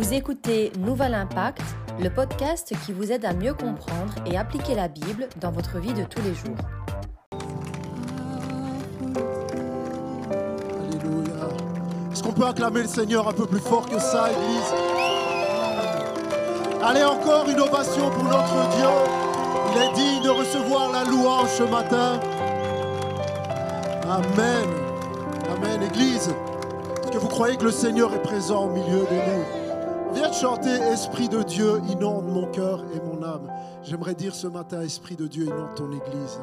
Vous écoutez Nouvel Impact, le podcast qui vous aide à mieux comprendre et appliquer la Bible dans votre vie de tous les jours. Alléluia. Est-ce qu'on peut acclamer le Seigneur un peu plus fort que ça, Église? Allez, encore une ovation pour notre Dieu. Il est digne de recevoir la louange ce matin. Amen. Amen, Église. Est-ce que vous croyez que le Seigneur est présent au milieu de nous? Viens chanter Esprit de Dieu, inonde mon cœur et mon âme. J'aimerais dire ce matin, Esprit de Dieu, inonde ton Église.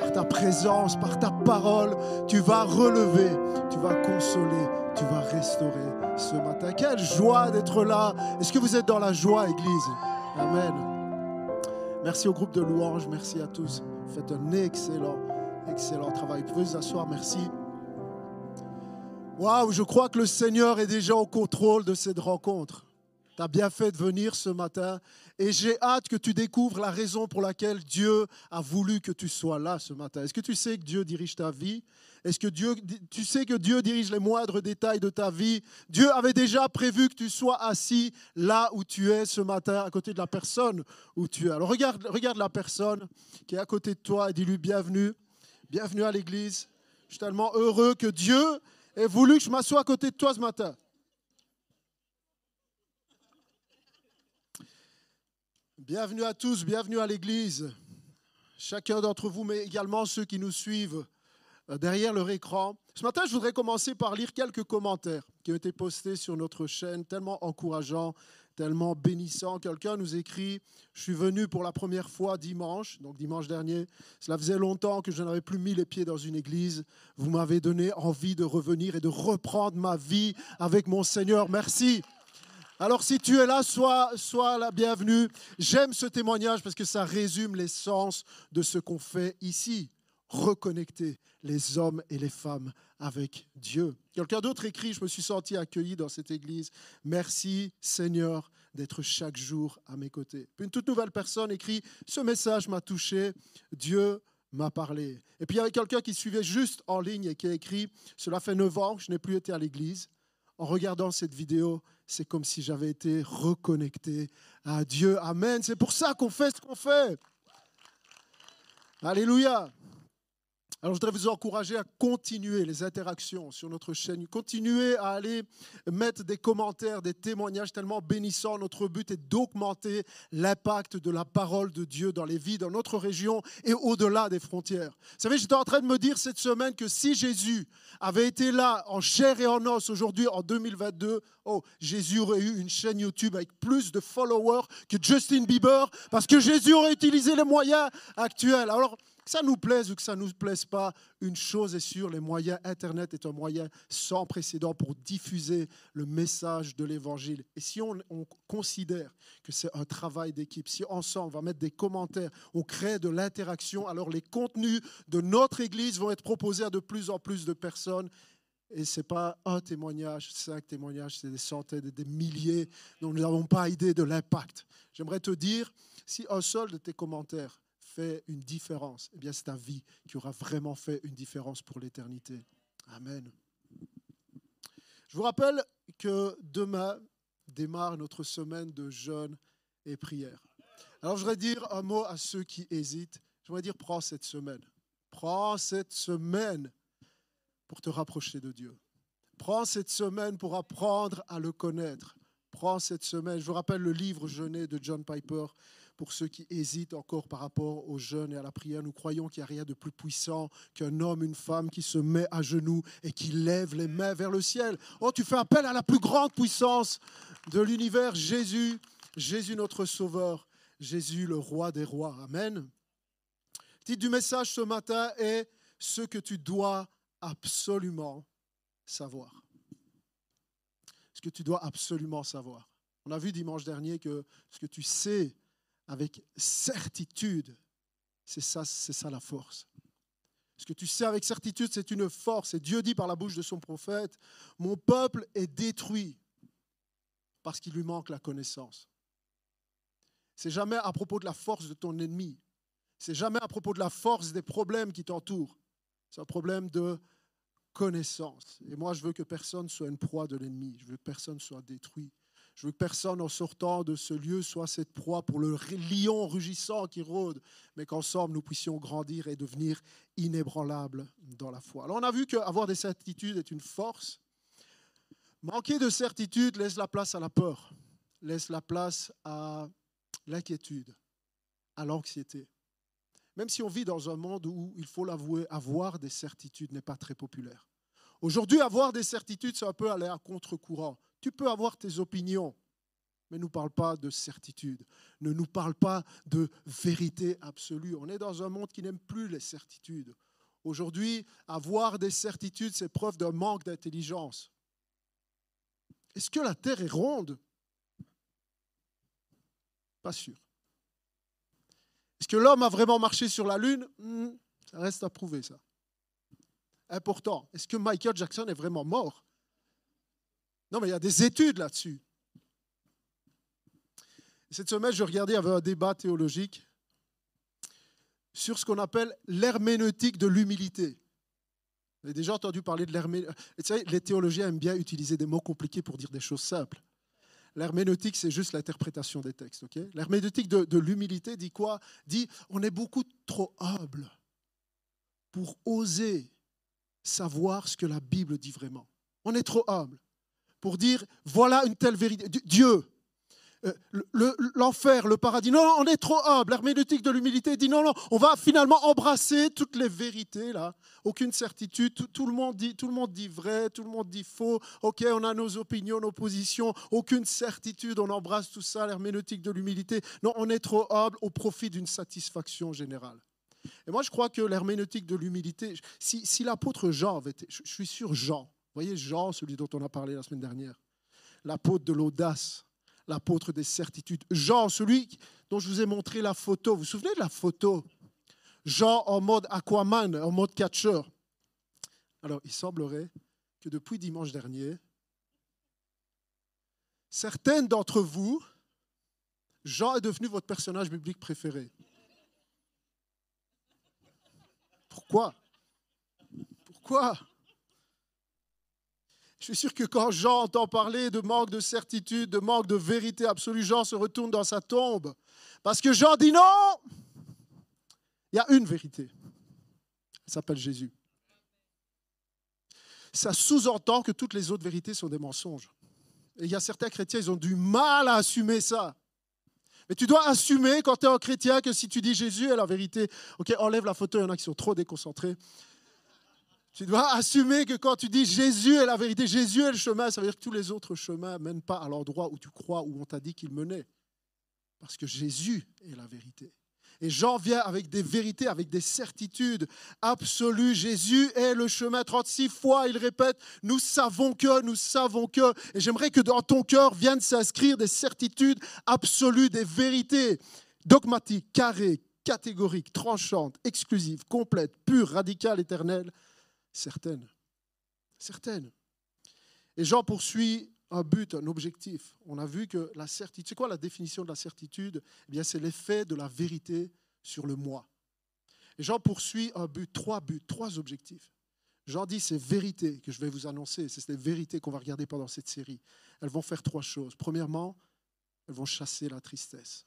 Par ta présence, par ta parole, tu vas relever, tu vas consoler, tu vas restaurer ce matin. Quelle joie d'être là. Est-ce que vous êtes dans la joie, Église? Amen. Merci au groupe de louanges, merci à tous. Vous faites un excellent, excellent travail. Vous pouvez vous asseoir, merci. Waouh, je crois que le Seigneur est déjà au contrôle de cette rencontre. Tu as bien fait de venir ce matin et j'ai hâte que tu découvres la raison pour laquelle Dieu a voulu que tu sois là ce matin. Est-ce que tu sais que Dieu dirige ta vie? Est-ce que Dieu, tu sais que Dieu dirige les moindres détails de ta vie? Dieu avait déjà prévu que tu sois assis là où tu es ce matin, à côté de la personne où tu es. Alors regarde, regarde la personne qui est à côté de toi et dis-lui bienvenue. Bienvenue à l'église. Je suis tellement heureux que Dieu ait voulu que je m'assoie à côté de toi ce matin. Bienvenue à tous, bienvenue à l'Église. Chacun d'entre vous, mais également ceux qui nous suivent euh, derrière leur écran. Ce matin, je voudrais commencer par lire quelques commentaires qui ont été postés sur notre chaîne, tellement encourageants, tellement bénissants. Quelqu'un nous écrit, je suis venu pour la première fois dimanche, donc dimanche dernier. Cela faisait longtemps que je n'avais plus mis les pieds dans une église. Vous m'avez donné envie de revenir et de reprendre ma vie avec mon Seigneur. Merci. Alors si tu es là, sois, la bienvenue. J'aime ce témoignage parce que ça résume l'essence de ce qu'on fait ici. Reconnecter les hommes et les femmes avec Dieu. Quelqu'un d'autre écrit, je me suis senti accueilli dans cette église. Merci Seigneur d'être chaque jour à mes côtés. Une toute nouvelle personne écrit, ce message m'a touché, Dieu m'a parlé. Et puis il y avait quelqu'un qui suivait juste en ligne et qui a écrit, cela fait neuf ans que je n'ai plus été à l'église. En regardant cette vidéo, c'est comme si j'avais été reconnecté à Dieu. Amen. C'est pour ça qu'on fait ce qu'on fait. Alléluia. Alors, je voudrais vous encourager à continuer les interactions sur notre chaîne. Continuez à aller mettre des commentaires, des témoignages tellement bénissants. Notre but est d'augmenter l'impact de la parole de Dieu dans les vies, dans notre région et au-delà des frontières. Vous savez, j'étais en train de me dire cette semaine que si Jésus avait été là en chair et en os aujourd'hui, en 2022, oh, Jésus aurait eu une chaîne YouTube avec plus de followers que Justin Bieber parce que Jésus aurait utilisé les moyens actuels. Alors, ça nous plaise ou que ça ne nous plaise pas, une chose est sûre, les moyens Internet est un moyen sans précédent pour diffuser le message de l'Évangile. Et si on, on considère que c'est un travail d'équipe, si ensemble on va mettre des commentaires, on crée de l'interaction, alors les contenus de notre Église vont être proposés à de plus en plus de personnes. Et ce n'est pas un témoignage, cinq témoignages, c'est des centaines, des milliers. Donc nous n'avons pas idée de l'impact. J'aimerais te dire, si un seul de tes commentaires une différence, eh bien c'est ta vie qui aura vraiment fait une différence pour l'éternité. Amen. Je vous rappelle que demain démarre notre semaine de jeûne et prière. Alors je voudrais dire un mot à ceux qui hésitent. Je voudrais dire prends cette semaine. Prends cette semaine pour te rapprocher de Dieu. Prends cette semaine pour apprendre à le connaître. Prends cette semaine. Je vous rappelle le livre Jeûner de John Piper pour ceux qui hésitent encore par rapport au jeûne et à la prière. Nous croyons qu'il n'y a rien de plus puissant qu'un homme, une femme qui se met à genoux et qui lève les mains vers le ciel. Oh, tu fais appel à la plus grande puissance de l'univers, Jésus, Jésus notre Sauveur, Jésus le roi des rois. Amen. Le titre du message ce matin est ce que tu dois absolument savoir. Ce que tu dois absolument savoir. On a vu dimanche dernier que ce que tu sais avec certitude, c'est ça, c'est ça la force. Ce que tu sais avec certitude, c'est une force. Et Dieu dit par la bouche de son prophète, mon peuple est détruit parce qu'il lui manque la connaissance. C'est jamais à propos de la force de ton ennemi. C'est jamais à propos de la force des problèmes qui t'entourent. C'est un problème de connaissance. Et moi, je veux que personne soit une proie de l'ennemi. Je veux que personne soit détruit. Je veux que personne en sortant de ce lieu soit cette proie pour le lion rugissant qui rôde, mais qu'ensemble nous puissions grandir et devenir inébranlables dans la foi. Alors on a vu qu'avoir des certitudes est une force. Manquer de certitude laisse la place à la peur, laisse la place à l'inquiétude, à l'anxiété. Même si on vit dans un monde où, il faut l'avouer, avoir des certitudes n'est pas très populaire. Aujourd'hui, avoir des certitudes, c'est un peu aller à contre-courant. Tu peux avoir tes opinions, mais ne nous parle pas de certitude, ne nous parle pas de vérité absolue. On est dans un monde qui n'aime plus les certitudes. Aujourd'hui, avoir des certitudes, c'est preuve d'un manque d'intelligence. Est-ce que la Terre est ronde? Pas sûr. Est-ce que l'homme a vraiment marché sur la Lune? Hmm, Ça reste à prouver, ça. Important. Est-ce que Michael Jackson est vraiment mort? Non, mais il y a des études là-dessus. Cette semaine, je regardais, il y avait un débat théologique sur ce qu'on appelle l'herméneutique de l'humilité. Vous avez déjà entendu parler de l'herméneutique. Les théologiens aiment bien utiliser des mots compliqués pour dire des choses simples. L'herméneutique, c'est juste l'interprétation des textes. L'herméneutique de, l'humilité dit quoi? Dit on est beaucoup trop humble pour oser savoir ce que la Bible dit vraiment. On est trop humble pour dire voilà une telle vérité. Dieu, euh, l'enfer, le, paradis. Non, on est trop humble. L'herméneutique de l'humilité dit non, non, on va finalement embrasser toutes les vérités là. Aucune certitude. Tout, le monde dit, tout le monde dit vrai, tout le monde dit faux. Ok, on a nos opinions, nos positions. Aucune certitude. On embrasse tout ça. L'herméneutique de l'humilité. Non, on est trop humble au profit d'une satisfaction générale. Et moi, je crois que l'herméneutique de l'humilité. Si, si l'apôtre Jean avait été, je suis sûr Jean voyez Jean, celui dont on a parlé la semaine dernière, l'apôtre de l'audace, l'apôtre des certitudes. Jean, celui dont je vous ai montré la photo. Vous vous souvenez de la photo? Jean en mode Aquaman, en mode catcher. Alors, il semblerait que depuis dimanche dernier, certaines d'entre vous, Jean est devenu votre personnage biblique préféré. Pourquoi? Pourquoi? Je suis sûr que quand Jean entend parler de manque de certitude, de manque de vérité absolue, Jean se retourne dans sa tombe. Parce que Jean dit non, il y a une vérité. Elle s'appelle Jésus. Ça sous-entend que toutes les autres vérités sont des mensonges. Et il y a certains chrétiens, ils ont du mal à assumer ça. Mais tu dois assumer quand tu es un chrétien que si tu dis Jésus est la vérité, ok, enlève la photo, il y en a qui sont trop déconcentrés. Tu dois assumer que quand tu dis Jésus est la vérité, Jésus est le chemin, ça veut dire que tous les autres chemins ne mènent pas à l'endroit où tu crois, où on t'a dit qu'ils menaient. Parce que Jésus est la vérité. Et Jean vient avec des vérités, avec des certitudes absolues. Jésus est le chemin. 36 fois, il répète, nous savons que, nous savons que. Et j'aimerais que dans ton cœur viennent s'inscrire des certitudes absolues, des vérités dogmatiques, carrées, catégoriques, tranchantes, exclusives, complètes, pures, radicales, éternelles Certaines. Certaines. Et Jean poursuit un but, un objectif. On a vu que la certitude, c'est quoi la définition de la certitude? Eh bien, c'est l'effet de la vérité sur le moi. Et Jean poursuit un but, trois buts, trois objectifs. Jean dit ces vérités que je vais vous annoncer, c'est ces vérités qu'on va regarder pendant cette série. Elles vont faire trois choses. Premièrement, elles vont chasser la tristesse.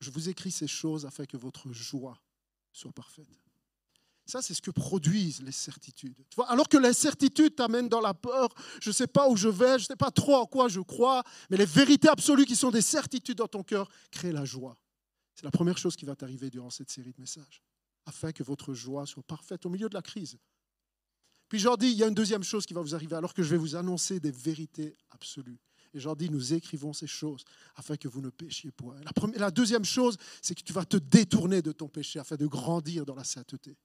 Je vous écris ces choses afin que votre joie soit parfaite. Ça, c'est ce que produisent les certitudes. Tu vois, alors que les certitudes t'amènent dans la peur, je ne sais pas où je vais, je ne sais pas trop en quoi je crois, mais les vérités absolues qui sont des certitudes dans ton cœur créent la joie. C'est la première chose qui va t'arriver durant cette série de messages, afin que votre joie soit parfaite au milieu de la crise. Puis j'en dis, il y a une deuxième chose qui va vous arriver, alors que je vais vous annoncer des vérités absolues. Et j'en dis, nous écrivons ces choses afin que vous ne péchiez point. La, deuxième chose, c'est que tu vas te détourner de ton péché afin de grandir dans la sainteté.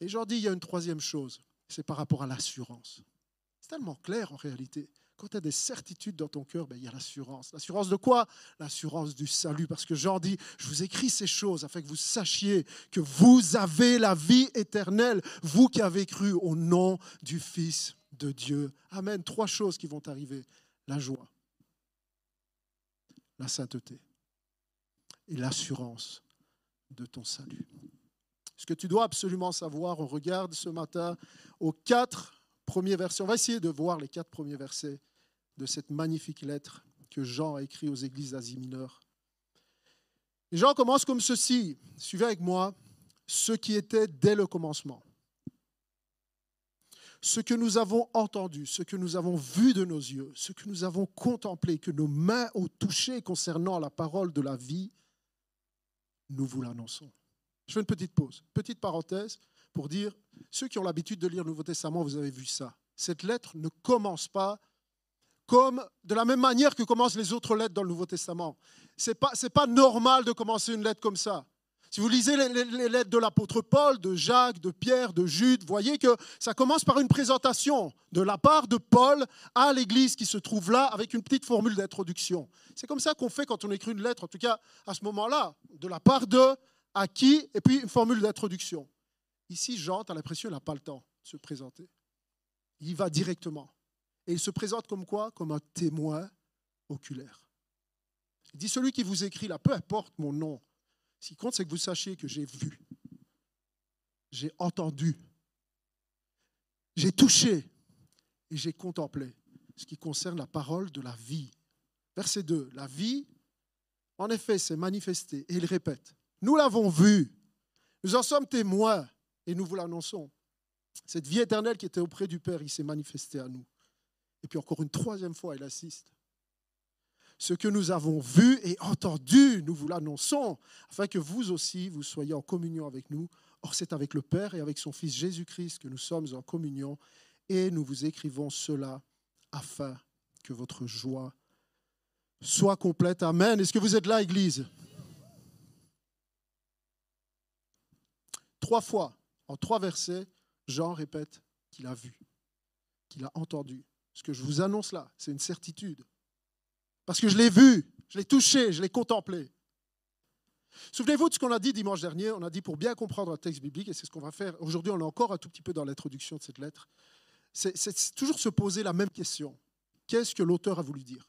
Et j'en dis, il y a une troisième chose, c'est par rapport à l'assurance. C'est tellement clair en réalité. Quand tu as des certitudes dans ton cœur, ben, il y a l'assurance. L'assurance de quoi? L'assurance du salut. Parce que Jean dit, je vous écris ces choses afin que vous sachiez que vous avez la vie éternelle, vous qui avez cru au nom du Fils de Dieu. Amen. Trois choses qui vont arriver. La joie, la sainteté et l'assurance de ton salut. Ce que tu dois absolument savoir, on regarde ce matin aux quatre premiers versets. On va essayer de voir les quatre premiers versets de cette magnifique lettre que Jean a écrite aux églises d'Asie mineure. Et Jean commence comme ceci. Suivez avec moi ce qui était dès le commencement. Ce que nous avons entendu, ce que nous avons vu de nos yeux, ce que nous avons contemplé, que nos mains ont touché concernant la parole de la vie, nous vous l'annonçons. Je fais une petite pause, petite parenthèse pour dire, ceux qui ont l'habitude de lire le Nouveau Testament, vous avez vu ça. Cette lettre ne commence pas comme de la même manière que commencent les autres lettres dans le Nouveau Testament. Ce n'est pas, normal de commencer une lettre comme ça. Si vous lisez les, lettres de l'apôtre Paul, de Jacques, de Pierre, de Jude, voyez que ça commence par une présentation de la part de Paul à l'église qui se trouve là avec une petite formule d'introduction. C'est comme ça qu'on fait quand on écrit une lettre, en tout cas à ce moment-là, de la part de, à qui, et puis une formule d'introduction. Ici, Jean, tu as l'impression qu'il n'a pas le temps de se présenter. Il va directement. Et il se présente comme quoi? Comme un témoin oculaire. Il dit, celui qui vous écrit là, peu importe mon nom, ce qui compte, c'est que vous sachiez que j'ai vu, j'ai entendu, j'ai touché et j'ai contemplé ce qui concerne la parole de la vie. Verset 2, la vie, en effet, s'est manifestée. Et il répète, nous l'avons vu, nous en sommes témoins et nous vous l'annonçons. Cette vie éternelle qui était auprès du Père, il s'est manifesté à nous. Et puis encore une troisième fois, il assiste. Ce que nous avons vu et entendu, nous vous l'annonçons, afin que vous aussi, vous soyez en communion avec nous. Or, c'est avec le Père et avec son Fils Jésus-Christ que nous sommes en communion, et nous vous écrivons cela afin que votre joie soit complète. Amen. Est-ce que vous êtes là, Église? Trois fois, en trois versets, Jean répète qu'il a vu, qu'il a entendu. Ce que je vous annonce là, c'est une certitude. Parce que je l'ai vu, je l'ai touché, je l'ai contemplé. Souvenez-vous de ce qu'on a dit dimanche dernier. On a dit pour bien comprendre un texte biblique, et c'est ce qu'on va faire. Aujourd'hui, on est encore un tout petit peu dans l'introduction de cette lettre. C'est toujours se poser la même question. Qu'est-ce que l'auteur a voulu dire?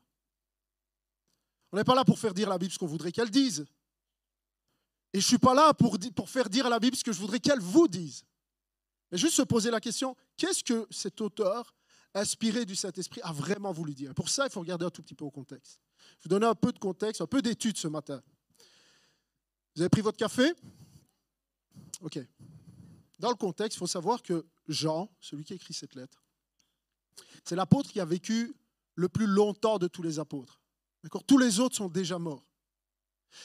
On n'est pas là pour faire dire la Bible ce qu'on voudrait qu'elle dise. Et je ne suis pas là pour, faire dire à la Bible ce que je voudrais qu'elle vous dise. Mais juste se poser la question, qu'est-ce que cet auteur inspiré du Saint-Esprit, a vraiment voulu dire? Pour ça, il faut regarder un tout petit peu au contexte. Je vous donner un peu de contexte, un peu d'études ce matin. Vous avez pris votre café? Ok. Dans le contexte, il faut savoir que Jean, celui qui a écrit cette lettre, c'est l'apôtre qui a vécu le plus longtemps de tous les apôtres. Tous les autres sont déjà morts.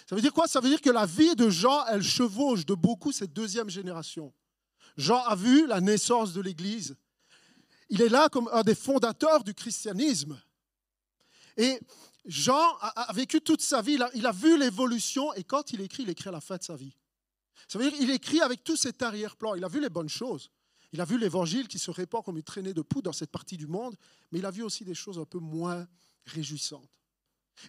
Ça veut dire quoi? Ça veut dire que la vie de Jean, elle chevauche de beaucoup cette deuxième génération. Jean a vu la naissance de l'Église, il est là comme un des fondateurs du christianisme. Et Jean a, vécu toute sa vie, il a, vu l'évolution, et quand il écrit, il écrit à la fin de sa vie. Ça veut dire qu'il écrit avec tout cet arrière-plan. Il a vu les bonnes choses. Il a vu l'évangile qui se répand comme une traînée de poudre dans cette partie du monde, mais il a vu aussi des choses un peu moins réjouissantes.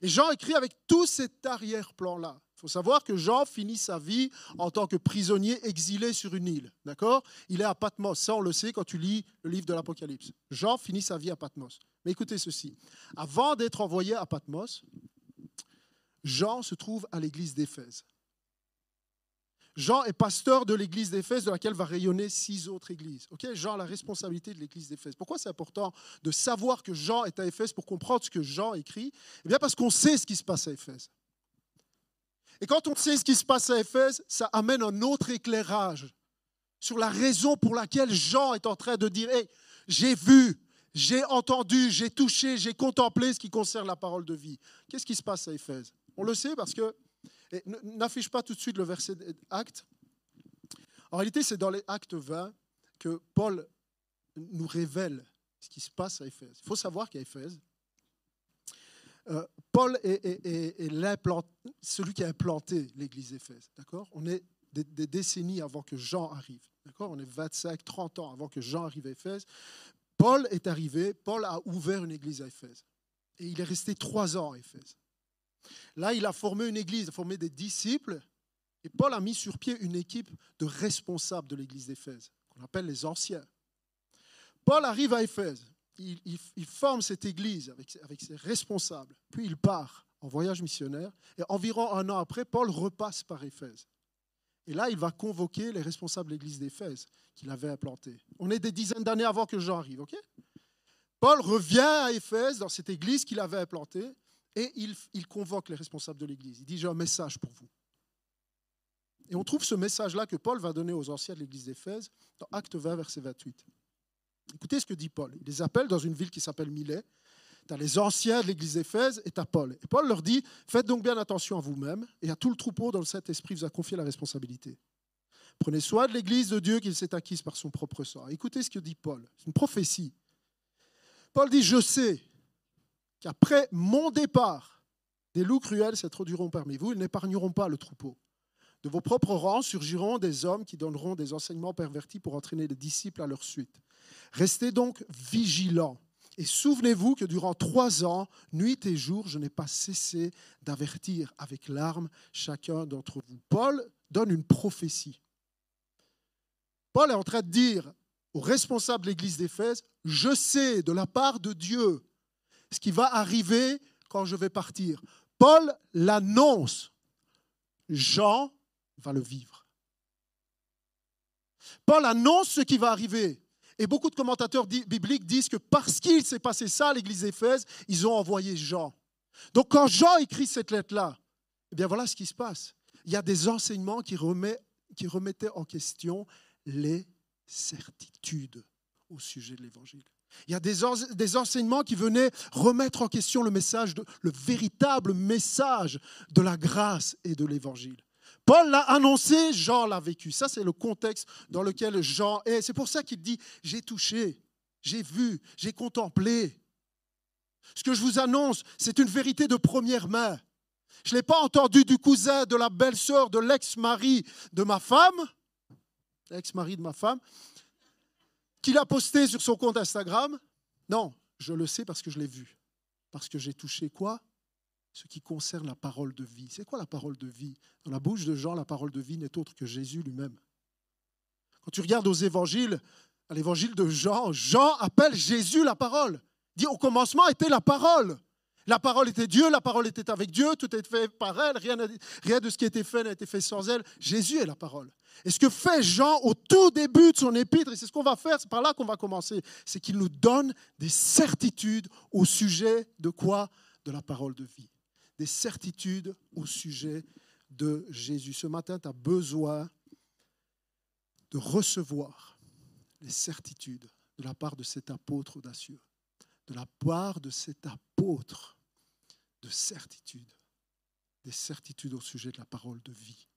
Et Jean écrit avec tout cet arrière-plan-là. Il faut savoir que Jean finit sa vie en tant que prisonnier exilé sur une île. D'accord? Il est à Patmos. Ça, on le sait quand tu lis le livre de l'Apocalypse. Jean finit sa vie à Patmos. Mais écoutez ceci. Avant d'être envoyé à Patmos, Jean se trouve à l'église d'Éphèse. Jean est pasteur de l'église d'Éphèse, de laquelle va rayonner six autres églises. Jean a la responsabilité de l'église d'Éphèse. Pourquoi c'est important de savoir que Jean est à Éphèse pour comprendre ce que Jean écrit? Eh bien, parce qu'on sait ce qui se passe à Éphèse. Et quand on sait ce qui se passe à Éphèse, ça amène un autre éclairage sur la raison pour laquelle Jean est en train de dire hey, j'ai vu, j'ai entendu, j'ai touché, j'ai contemplé ce qui concerne la parole de vie. Qu'est-ce qui se passe à Éphèse? On le sait parce que, n'affiche pas tout de suite le verset acte. En réalité, c'est dans les actes 20 que Paul nous révèle ce qui se passe à Éphèse. Il faut savoir qu'à Éphèse, euh, Paul est, celui qui a implanté l'église d'Éphèse. D'accord? On est des, décennies avant que Jean arrive. D'accord? On est 25, 30 ans avant que Jean arrive à Éphèse. Paul est arrivé, Paul a ouvert une église à Éphèse. Et il est resté trois ans à Éphèse. Là, il a formé une église, il a formé des disciples. Et Paul a mis sur pied une équipe de responsables de l'église d'Éphèse, qu'on appelle les anciens. Paul arrive à Éphèse il, forme cette église avec, ses responsables, puis il part en voyage missionnaire, et environ un an après, Paul repasse par Éphèse. Et là, il va convoquer les responsables de l'église d'Éphèse qu'il avait implantée. On est des dizaines d'années avant que Jean arrive, ok? Paul revient à Éphèse, dans cette église qu'il avait implantée, et il, convoque les responsables de l'église. Il dit, j'ai un message pour vous. Et on trouve ce message-là que Paul va donner aux anciens de l'église d'Éphèse dans Acte 20, verset 28. Écoutez ce que dit Paul. Il les appelle dans une ville qui s'appelle Milet. Tu as les anciens de l'église d'Éphèse et tu as Paul. Et Paul leur dit Faites donc bien attention à vous-même et à tout le troupeau dont le Saint-Esprit vous a confié la responsabilité. Prenez soin de l'église de Dieu qu'il s'est acquise par son propre sang. Écoutez ce que dit Paul. C'est une prophétie. Paul dit Je sais qu'après mon départ, des loups cruels s'introduiront parmi vous, ils n'épargneront pas le troupeau. De vos propres rangs surgiront des hommes qui donneront des enseignements pervertis pour entraîner les disciples à leur suite. Restez donc vigilants. Et souvenez-vous que durant trois ans, nuit et jour, je n'ai pas cessé d'avertir avec larmes chacun d'entre vous. Paul donne une prophétie. Paul est en train de dire aux responsables de l'église d'Éphèse, je sais de la part de Dieu ce qui va arriver quand je vais partir. Paul l'annonce. Jean va le vivre. Paul annonce ce qui va arriver. Et beaucoup de commentateurs bibliques disent que parce qu'il s'est passé ça à l'église d'Éphèse, ils ont envoyé Jean. Donc quand Jean écrit cette lettre-là, eh bien voilà ce qui se passe. Il y a des enseignements qui, qui remettaient en question les certitudes au sujet de l'évangile. Il y a des, enseignements qui venaient remettre en question le message, le véritable message de la grâce et de l'évangile. Paul l'a annoncé, Jean l'a vécu. Ça, c'est le contexte dans lequel Jean est. C'est pour ça qu'il dit, j'ai touché, j'ai vu, j'ai contemplé. Ce que je vous annonce, c'est une vérité de première main. Je ne l'ai pas entendu du cousin, de la belle-sœur, de l'ex-mari de ma femme, l'ex-mari de ma femme, qu'il a posté sur son compte Instagram? Non, je le sais parce que je l'ai vu. Parce que j'ai touché quoi? Ce qui concerne la parole de vie. C'est quoi la parole de vie? Dans la bouche de Jean, la parole de vie n'est autre que Jésus lui-même. Quand tu regardes aux évangiles, à l'évangile de Jean, Jean appelle Jésus la parole. Il dit au commencement était la parole. La parole était Dieu, la parole était avec Dieu, tout est fait par elle, rien, rien de ce qui a été fait n'a été fait sans elle. Jésus est la parole. Et ce que fait Jean au tout début de son épître, et c'est ce qu'on va faire, c'est par là qu'on va commencer, c'est qu'il nous donne des certitudes au sujet de quoi? De la parole de vie des certitudes au sujet de Jésus. Ce matin, tu as besoin de recevoir les certitudes de la part de cet apôtre audacieux, de la part de cet apôtre de certitude, des certitudes au sujet de la parole de vie.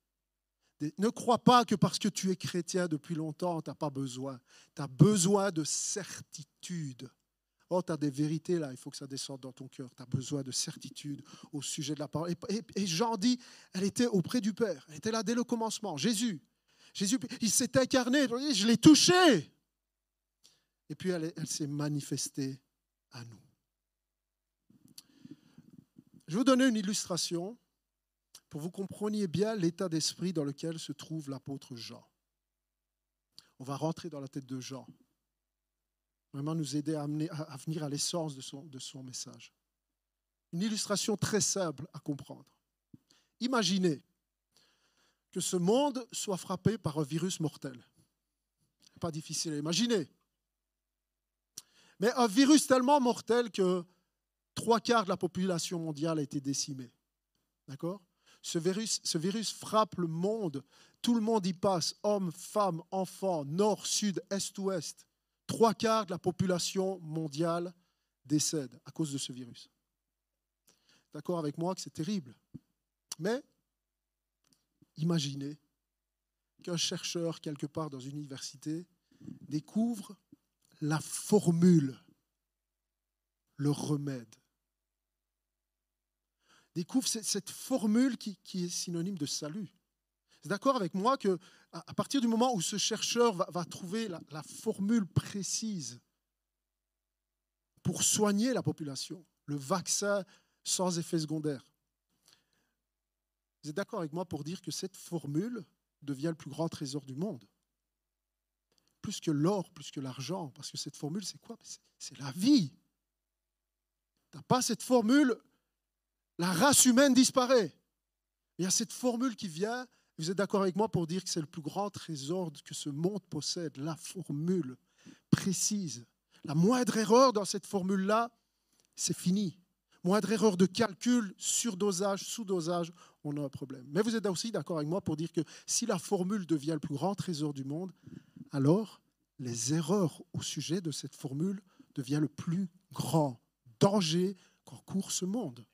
Ne crois pas que parce que tu es chrétien depuis longtemps, tu n'as pas besoin. Tu as besoin de certitude Oh, tu as des vérités là, il faut que ça descende dans ton cœur. Tu as besoin de certitude au sujet de la parole. Et, Jean dit, elle était auprès du Père. Elle était là dès le commencement. Jésus. Jésus, il s'est incarné. Je l'ai touché. Et puis elle, elle s'est manifestée à nous. Je vais vous donner une illustration pour que vous compreniez bien l'état d'esprit dans lequel se trouve l'apôtre Jean. On va rentrer dans la tête de Jean vraiment nous aider à, venir à l'essence de son, de son message. Une illustration très simple à comprendre. Imaginez que ce monde soit frappé par un virus mortel. Pas difficile à imaginer. Mais un virus tellement mortel que trois quarts de la population mondiale a été décimée. D'accord? Ce virus, frappe le monde. Tout le monde y passe, hommes, femmes, enfants, nord, sud, est, ouest trois quarts de la population mondiale décède à cause de ce virus. D'accord avec moi que c'est terrible. Mais imaginez qu'un chercheur quelque part dans une université découvre la formule, le remède. Découvre cette formule qui, est synonyme de salut. C'est d'accord avec moi que à partir du moment où ce chercheur va, trouver la, formule précise pour soigner la population, le vaccin sans effet secondaire, vous êtes d'accord avec moi pour dire que cette formule devient le plus grand trésor du monde? Plus que l'or, plus que l'argent, parce que cette formule, c'est quoi? C'est la vie. Tu n'as pas cette formule, la race humaine disparaît. Il y a cette formule qui vient vous êtes d'accord avec moi pour dire que c'est le plus grand trésor que ce monde possède, la formule précise. La moindre erreur dans cette formule-là, c'est fini. Moindre erreur de calcul, surdosage, sous-dosage, on a un problème. Mais vous êtes aussi d'accord avec moi pour dire que si la formule devient le plus grand trésor du monde, alors les erreurs au sujet de cette formule deviennent le plus grand danger qu'encourt ce monde.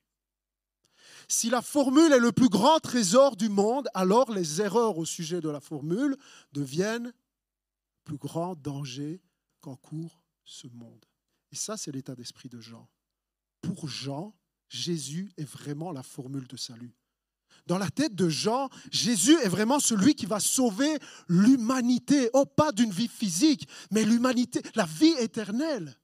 Si la formule est le plus grand trésor du monde, alors les erreurs au sujet de la formule deviennent le plus grand danger qu'encourt ce monde. Et ça, c'est l'état d'esprit de Jean. Pour Jean, Jésus est vraiment la formule de salut. Dans la tête de Jean, Jésus est vraiment celui qui va sauver l'humanité, oh pas d'une vie physique, mais l'humanité, la vie éternelle.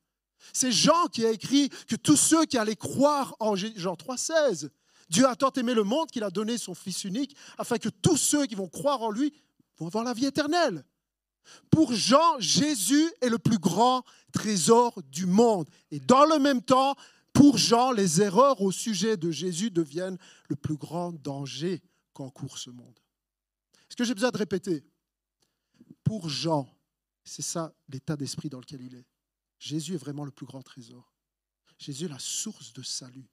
C'est Jean qui a écrit que tous ceux qui allaient croire en Jean 3,16, Dieu a tant aimé le monde qu'il a donné son Fils unique, afin que tous ceux qui vont croire en lui vont avoir la vie éternelle. Pour Jean, Jésus est le plus grand trésor du monde. Et dans le même temps, pour Jean, les erreurs au sujet de Jésus deviennent le plus grand danger qu'encourt ce monde. Est-ce que j'ai besoin de répéter? Pour Jean, c'est ça l'état d'esprit dans lequel il est. Jésus est vraiment le plus grand trésor. Jésus est la source de salut.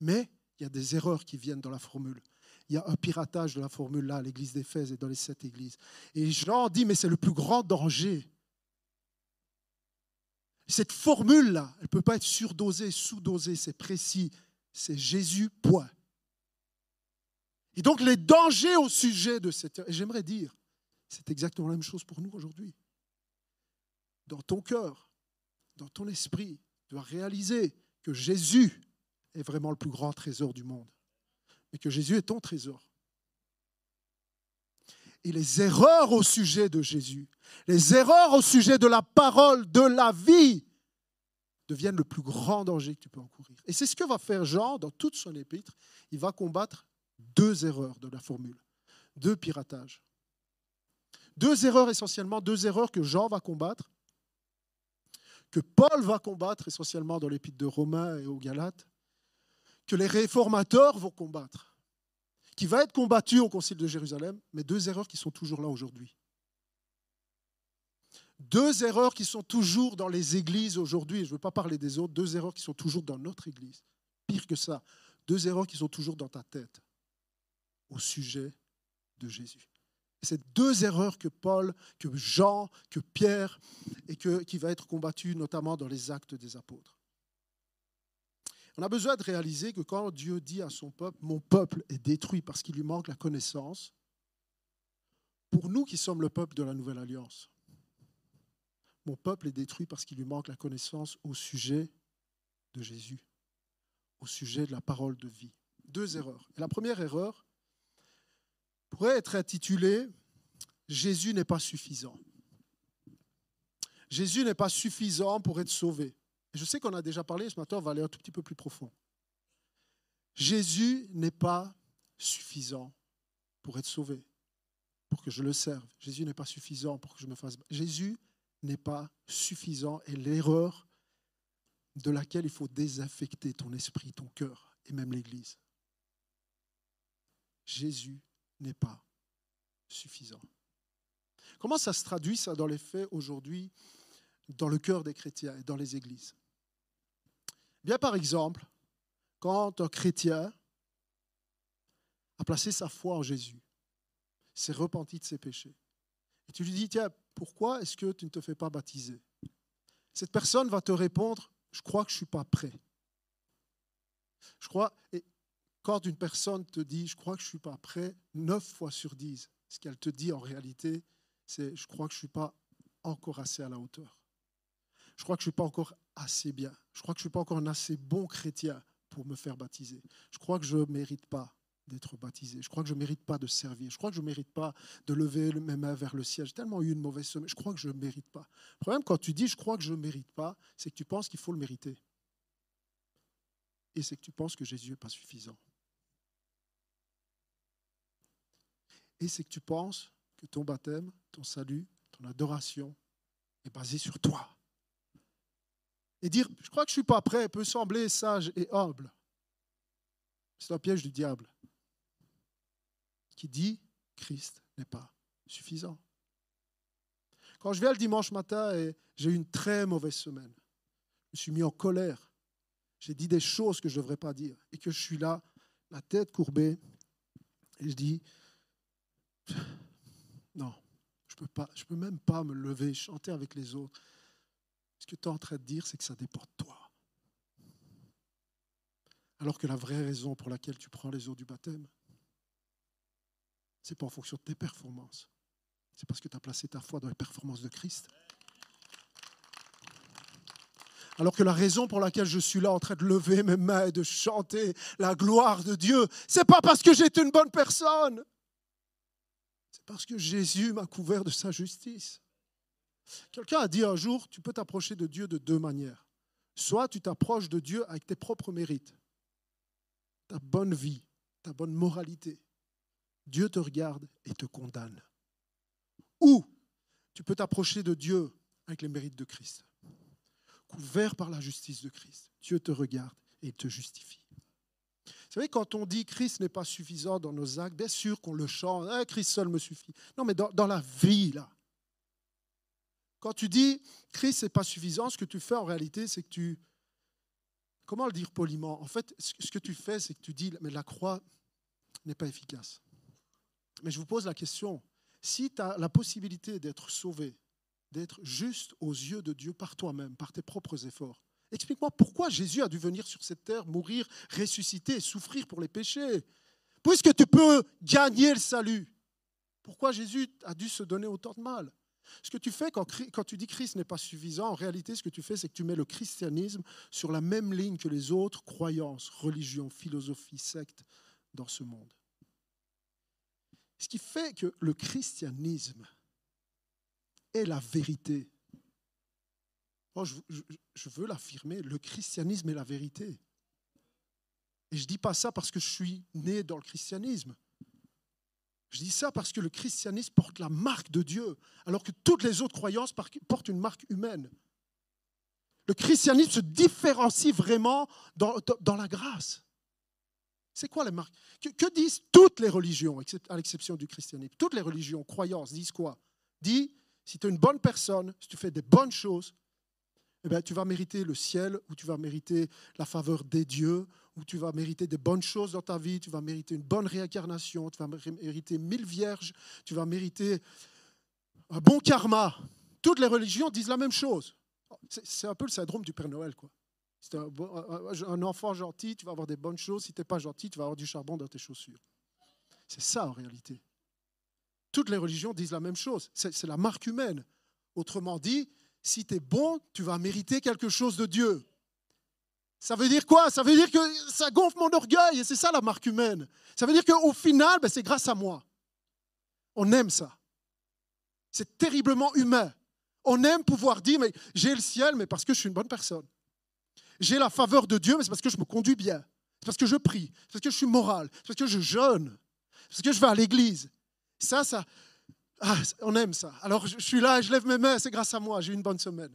Mais il y a des erreurs qui viennent dans la formule. Il y a un piratage de la formule là à l'église d'Éphèse et dans les sept églises. Et Jean dit, mais c'est le plus grand danger. Cette formule-là, elle ne peut pas être surdosée, sous-dosée, c'est précis. C'est Jésus, point. Et donc les dangers au sujet de cette... Et j'aimerais dire, c'est exactement la même chose pour nous aujourd'hui. Dans ton cœur, dans ton esprit, tu dois réaliser que Jésus est vraiment le plus grand trésor du monde. Et que Jésus est ton trésor. Et les erreurs au sujet de Jésus, les erreurs au sujet de la parole, de la vie, deviennent le plus grand danger que tu peux encourir. Et c'est ce que va faire Jean dans toute son épître. Il va combattre deux erreurs de la formule, deux piratages. Deux erreurs essentiellement, deux erreurs que Jean va combattre, que Paul va combattre essentiellement dans l'épître de Romains et aux Galates, que les réformateurs vont combattre, qui va être combattu au Concile de Jérusalem, mais deux erreurs qui sont toujours là aujourd'hui. Deux erreurs qui sont toujours dans les églises aujourd'hui, je ne veux pas parler des autres, deux erreurs qui sont toujours dans notre église. Pire que ça, deux erreurs qui sont toujours dans ta tête au sujet de Jésus. C'est deux erreurs que Paul, que Jean, que Pierre, et que, qui va être combattu notamment dans les actes des apôtres. On a besoin de réaliser que quand Dieu dit à son peuple, mon peuple est détruit parce qu'il lui manque la connaissance, pour nous qui sommes le peuple de la nouvelle alliance, mon peuple est détruit parce qu'il lui manque la connaissance au sujet de Jésus, au sujet de la parole de vie. Deux erreurs. La première erreur pourrait être intitulée Jésus n'est pas suffisant. Jésus n'est pas suffisant pour être sauvé. Je sais qu'on a déjà parlé, ce matin, on va aller un tout petit peu plus profond. Jésus n'est pas suffisant pour être sauvé, pour que je le serve. Jésus n'est pas suffisant pour que je me fasse. Jésus n'est pas suffisant et l'erreur de laquelle il faut désaffecter ton esprit, ton cœur et même l'Église. Jésus n'est pas suffisant. Comment ça se traduit ça dans les faits aujourd'hui dans le cœur des chrétiens et dans les églises? Bien par exemple, quand un chrétien a placé sa foi en Jésus, s'est repenti de ses péchés, et tu lui dis, tiens, pourquoi est-ce que tu ne te fais pas baptiser? Cette personne va te répondre, je crois que je ne suis pas prêt. Je crois, et quand une personne te dit, je crois que je ne suis pas prêt, neuf fois sur dix, ce qu'elle te dit en réalité, c'est, je crois que je ne suis pas encore assez à la hauteur je crois que je ne suis pas encore assez bien. Je crois que je ne suis pas encore un assez bon chrétien pour me faire baptiser. Je crois que je ne mérite pas d'être baptisé. Je crois que je ne mérite pas de servir. Je crois que je ne mérite pas de lever mes mains vers le ciel. J'ai tellement eu une mauvaise semaine. Je crois que je ne mérite pas. Le problème, quand tu dis je crois que je ne mérite pas, c'est que tu penses qu'il faut le mériter. Et c'est que tu penses que Jésus n'est pas suffisant. Et c'est que tu penses que ton baptême, ton salut, ton adoration est basé sur toi. Et dire, je crois que je ne suis pas prêt, peut sembler sage et humble. C'est un piège du diable qui dit, Christ n'est pas suffisant. Quand je viens le dimanche matin et j'ai eu une très mauvaise semaine, je me suis mis en colère, j'ai dit des choses que je ne devrais pas dire, et que je suis là, la tête courbée, et je dis, non, je ne peux, peux même pas me lever, chanter avec les autres. Ce que tu es en train de dire, c'est que ça dépend de toi. Alors que la vraie raison pour laquelle tu prends les eaux du baptême, c'est pas en fonction de tes performances. C'est parce que tu as placé ta foi dans les performances de Christ. Alors que la raison pour laquelle je suis là en train de lever mes mains et de chanter la gloire de Dieu, c'est pas parce que j'étais une bonne personne. C'est parce que Jésus m'a couvert de sa justice. Quelqu'un a dit un jour, tu peux t'approcher de Dieu de deux manières. Soit tu t'approches de Dieu avec tes propres mérites, ta bonne vie, ta bonne moralité. Dieu te regarde et te condamne. Ou tu peux t'approcher de Dieu avec les mérites de Christ. Couvert par la justice de Christ, Dieu te regarde et te justifie. Vous savez, quand on dit Christ n'est pas suffisant dans nos actes, bien sûr qu'on le chante, hein, Christ seul me suffit. Non, mais dans, dans la vie, là. Quand tu dis Christ n'est pas suffisant, ce que tu fais en réalité, c'est que tu, Comment le dire poliment? En fait, ce que tu fais, c'est que tu dis, mais la croix n'est pas efficace. Mais je vous pose la question, si tu as la possibilité d'être sauvé, d'être juste aux yeux de Dieu par toi-même, par tes propres efforts, explique-moi pourquoi Jésus a dû venir sur cette terre, mourir, ressusciter souffrir pour les péchés. Puisque tu peux gagner le salut, pourquoi Jésus a dû se donner autant de mal? Ce que tu fais quand, tu dis Christ n'est pas suffisant, en réalité, ce que tu fais, c'est que tu mets le christianisme sur la même ligne que les autres croyances, religions, philosophies, sectes dans ce monde. Ce qui fait que le christianisme est la vérité. Oh, je, je, veux l'affirmer, le christianisme est la vérité. Et je ne dis pas ça parce que je suis né dans le christianisme. Je dis ça parce que le christianisme porte la marque de Dieu, alors que toutes les autres croyances portent une marque humaine. Le christianisme se différencie vraiment dans, la grâce. C'est quoi les marques que, disent toutes les religions, à l'exception du christianisme? Toutes les religions, croyances, disent quoi? Dis, si tu es une bonne personne, si tu fais des bonnes choses, eh bien, tu vas mériter le ciel, ou tu vas mériter la faveur des dieux, où tu vas mériter des bonnes choses dans ta vie, tu vas mériter une bonne réincarnation, tu vas mériter mille vierges, tu vas mériter un bon karma. Toutes les religions disent la même chose. C'est un peu le syndrome du Père Noël. Quoi. Si es un, enfant gentil, tu vas avoir des bonnes choses. Si tu n'es pas gentil, tu vas avoir du charbon dans tes chaussures. C'est ça en réalité. Toutes les religions disent la même chose. C'est la marque humaine. Autrement dit, si tu es bon, tu vas mériter quelque chose de Dieu. Ça veut dire quoi? Ça veut dire que ça gonfle mon orgueil et c'est ça la marque humaine. Ça veut dire qu'au final, ben, c'est grâce à moi. On aime ça. C'est terriblement humain. On aime pouvoir dire, mais j'ai le ciel, mais parce que je suis une bonne personne. J'ai la faveur de Dieu, mais c'est parce que je me conduis bien. C'est parce que je prie. C'est parce que je suis moral. C'est parce que je jeûne. C'est parce que je vais à l'église. Ça, ça, ah, on aime ça. Alors je suis là, je lève mes mains, c'est grâce à moi, j'ai eu une bonne semaine.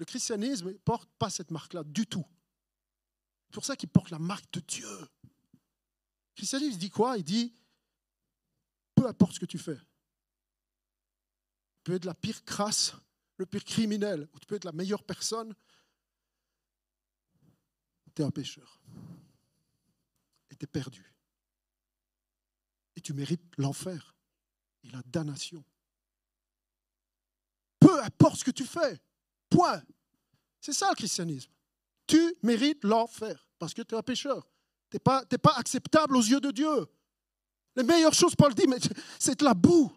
Le christianisme ne porte pas cette marque-là du tout. C'est pour ça qu'il porte la marque de Dieu. Le christianisme dit quoi? Il dit, peu importe ce que tu fais, tu peux être la pire crasse, le pire criminel, ou tu peux être la meilleure personne, tu es un pécheur. Et tu es perdu. Et tu mérites l'enfer et la damnation. Peu importe ce que tu fais, Point. C'est ça le christianisme. Tu mérites l'enfer parce que tu es un pécheur. Tu n'es pas, pas acceptable aux yeux de Dieu. Les meilleures choses, Paul dit, mais c'est de la boue.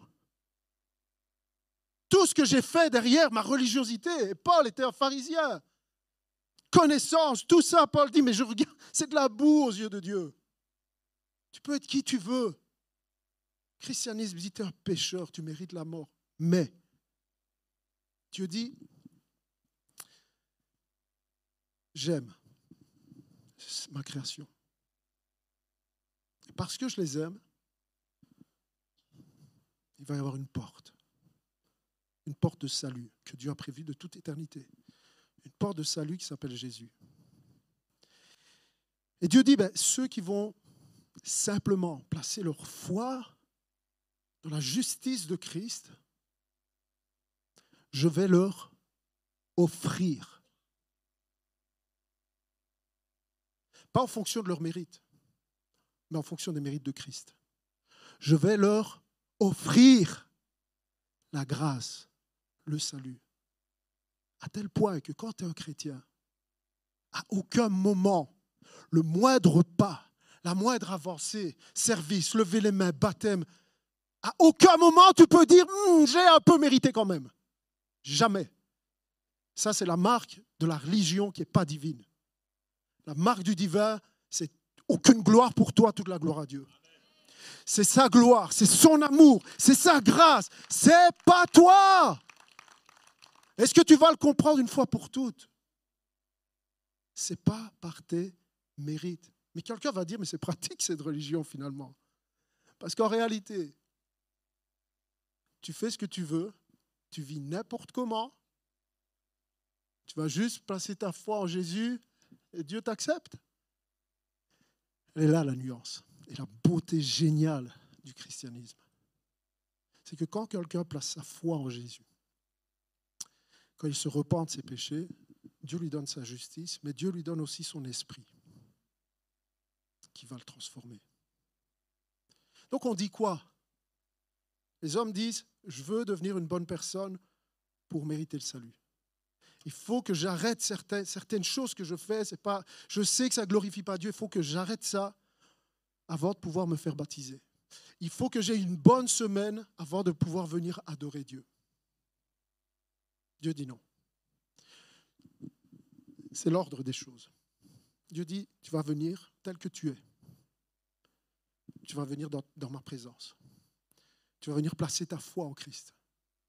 Tout ce que j'ai fait derrière ma religiosité, Paul était un pharisien. Connaissance, tout ça, Paul dit, mais je regarde, c'est de la boue aux yeux de Dieu. Tu peux être qui tu veux. Christianisme dit, tu es un pécheur, tu mérites la mort. Mais Dieu dit, j'aime ma création. Et parce que je les aime, il va y avoir une porte. Une porte de salut que Dieu a prévue de toute éternité. Une porte de salut qui s'appelle Jésus. Et Dieu dit, ben, ceux qui vont simplement placer leur foi dans la justice de Christ, je vais leur offrir pas en fonction de leur mérite, mais en fonction des mérites de Christ. Je vais leur offrir la grâce, le salut. À tel point que quand tu es un chrétien, à aucun moment, le moindre pas, la moindre avancée, service, lever les mains, baptême, à aucun moment tu peux dire hum, j'ai un peu mérité quand même. Jamais. Ça, c'est la marque de la religion qui n'est pas divine. La marque du divin, c'est aucune gloire pour toi, toute la gloire à Dieu. C'est sa gloire, c'est son amour, c'est sa grâce, c'est pas toi. Est-ce que tu vas le comprendre une fois pour toutes? C'est pas par tes mérites. Mais quelqu'un va dire, mais c'est pratique cette religion finalement. Parce qu'en réalité, tu fais ce que tu veux, tu vis n'importe comment, tu vas juste placer ta foi en Jésus Dieu t'accepte. Elle est là la nuance et la beauté géniale du christianisme. C'est que quand quelqu'un place sa foi en Jésus, quand il se repent de ses péchés, Dieu lui donne sa justice, mais Dieu lui donne aussi son esprit qui va le transformer. Donc on dit quoi? Les hommes disent, je veux devenir une bonne personne pour mériter le salut. Il faut que j'arrête certaines, choses que je fais. C'est pas, je sais que ça ne glorifie pas Dieu. Il faut que j'arrête ça avant de pouvoir me faire baptiser. Il faut que j'ai une bonne semaine avant de pouvoir venir adorer Dieu. Dieu dit non. C'est l'ordre des choses. Dieu dit, tu vas venir tel que tu es. Tu vas venir dans, dans ma présence. Tu vas venir placer ta foi en Christ.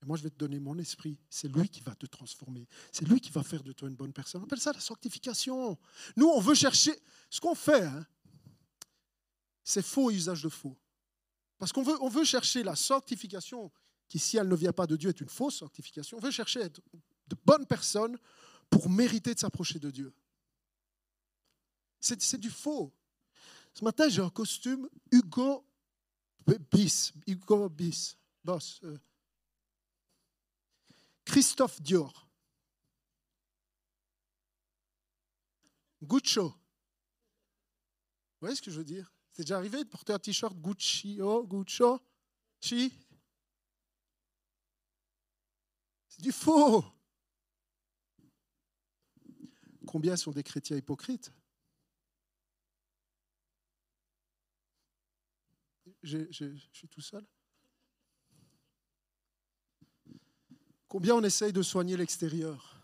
Et moi, je vais te donner mon esprit. C'est lui qui va te transformer. C'est lui qui va faire de toi une bonne personne. On appelle ça la sanctification. Nous, on veut chercher. Ce qu'on fait, hein, c'est faux usage de faux. Parce qu'on veut, on veut chercher la sanctification, qui, si elle ne vient pas de Dieu, est une fausse sanctification. On veut chercher être de bonnes personnes pour mériter de s'approcher de Dieu. C'est du faux. Ce matin, j'ai un costume Hugo Bis. Hugo Bis. Boss. Euh, Christophe Dior. Guccio. Vous voyez ce que je veux dire? C'est déjà arrivé de porter un t-shirt Gucci, oh, Guccio, Chi C'est du faux. Combien sont des chrétiens hypocrites? Je suis tout seul Combien on essaye de soigner l'extérieur?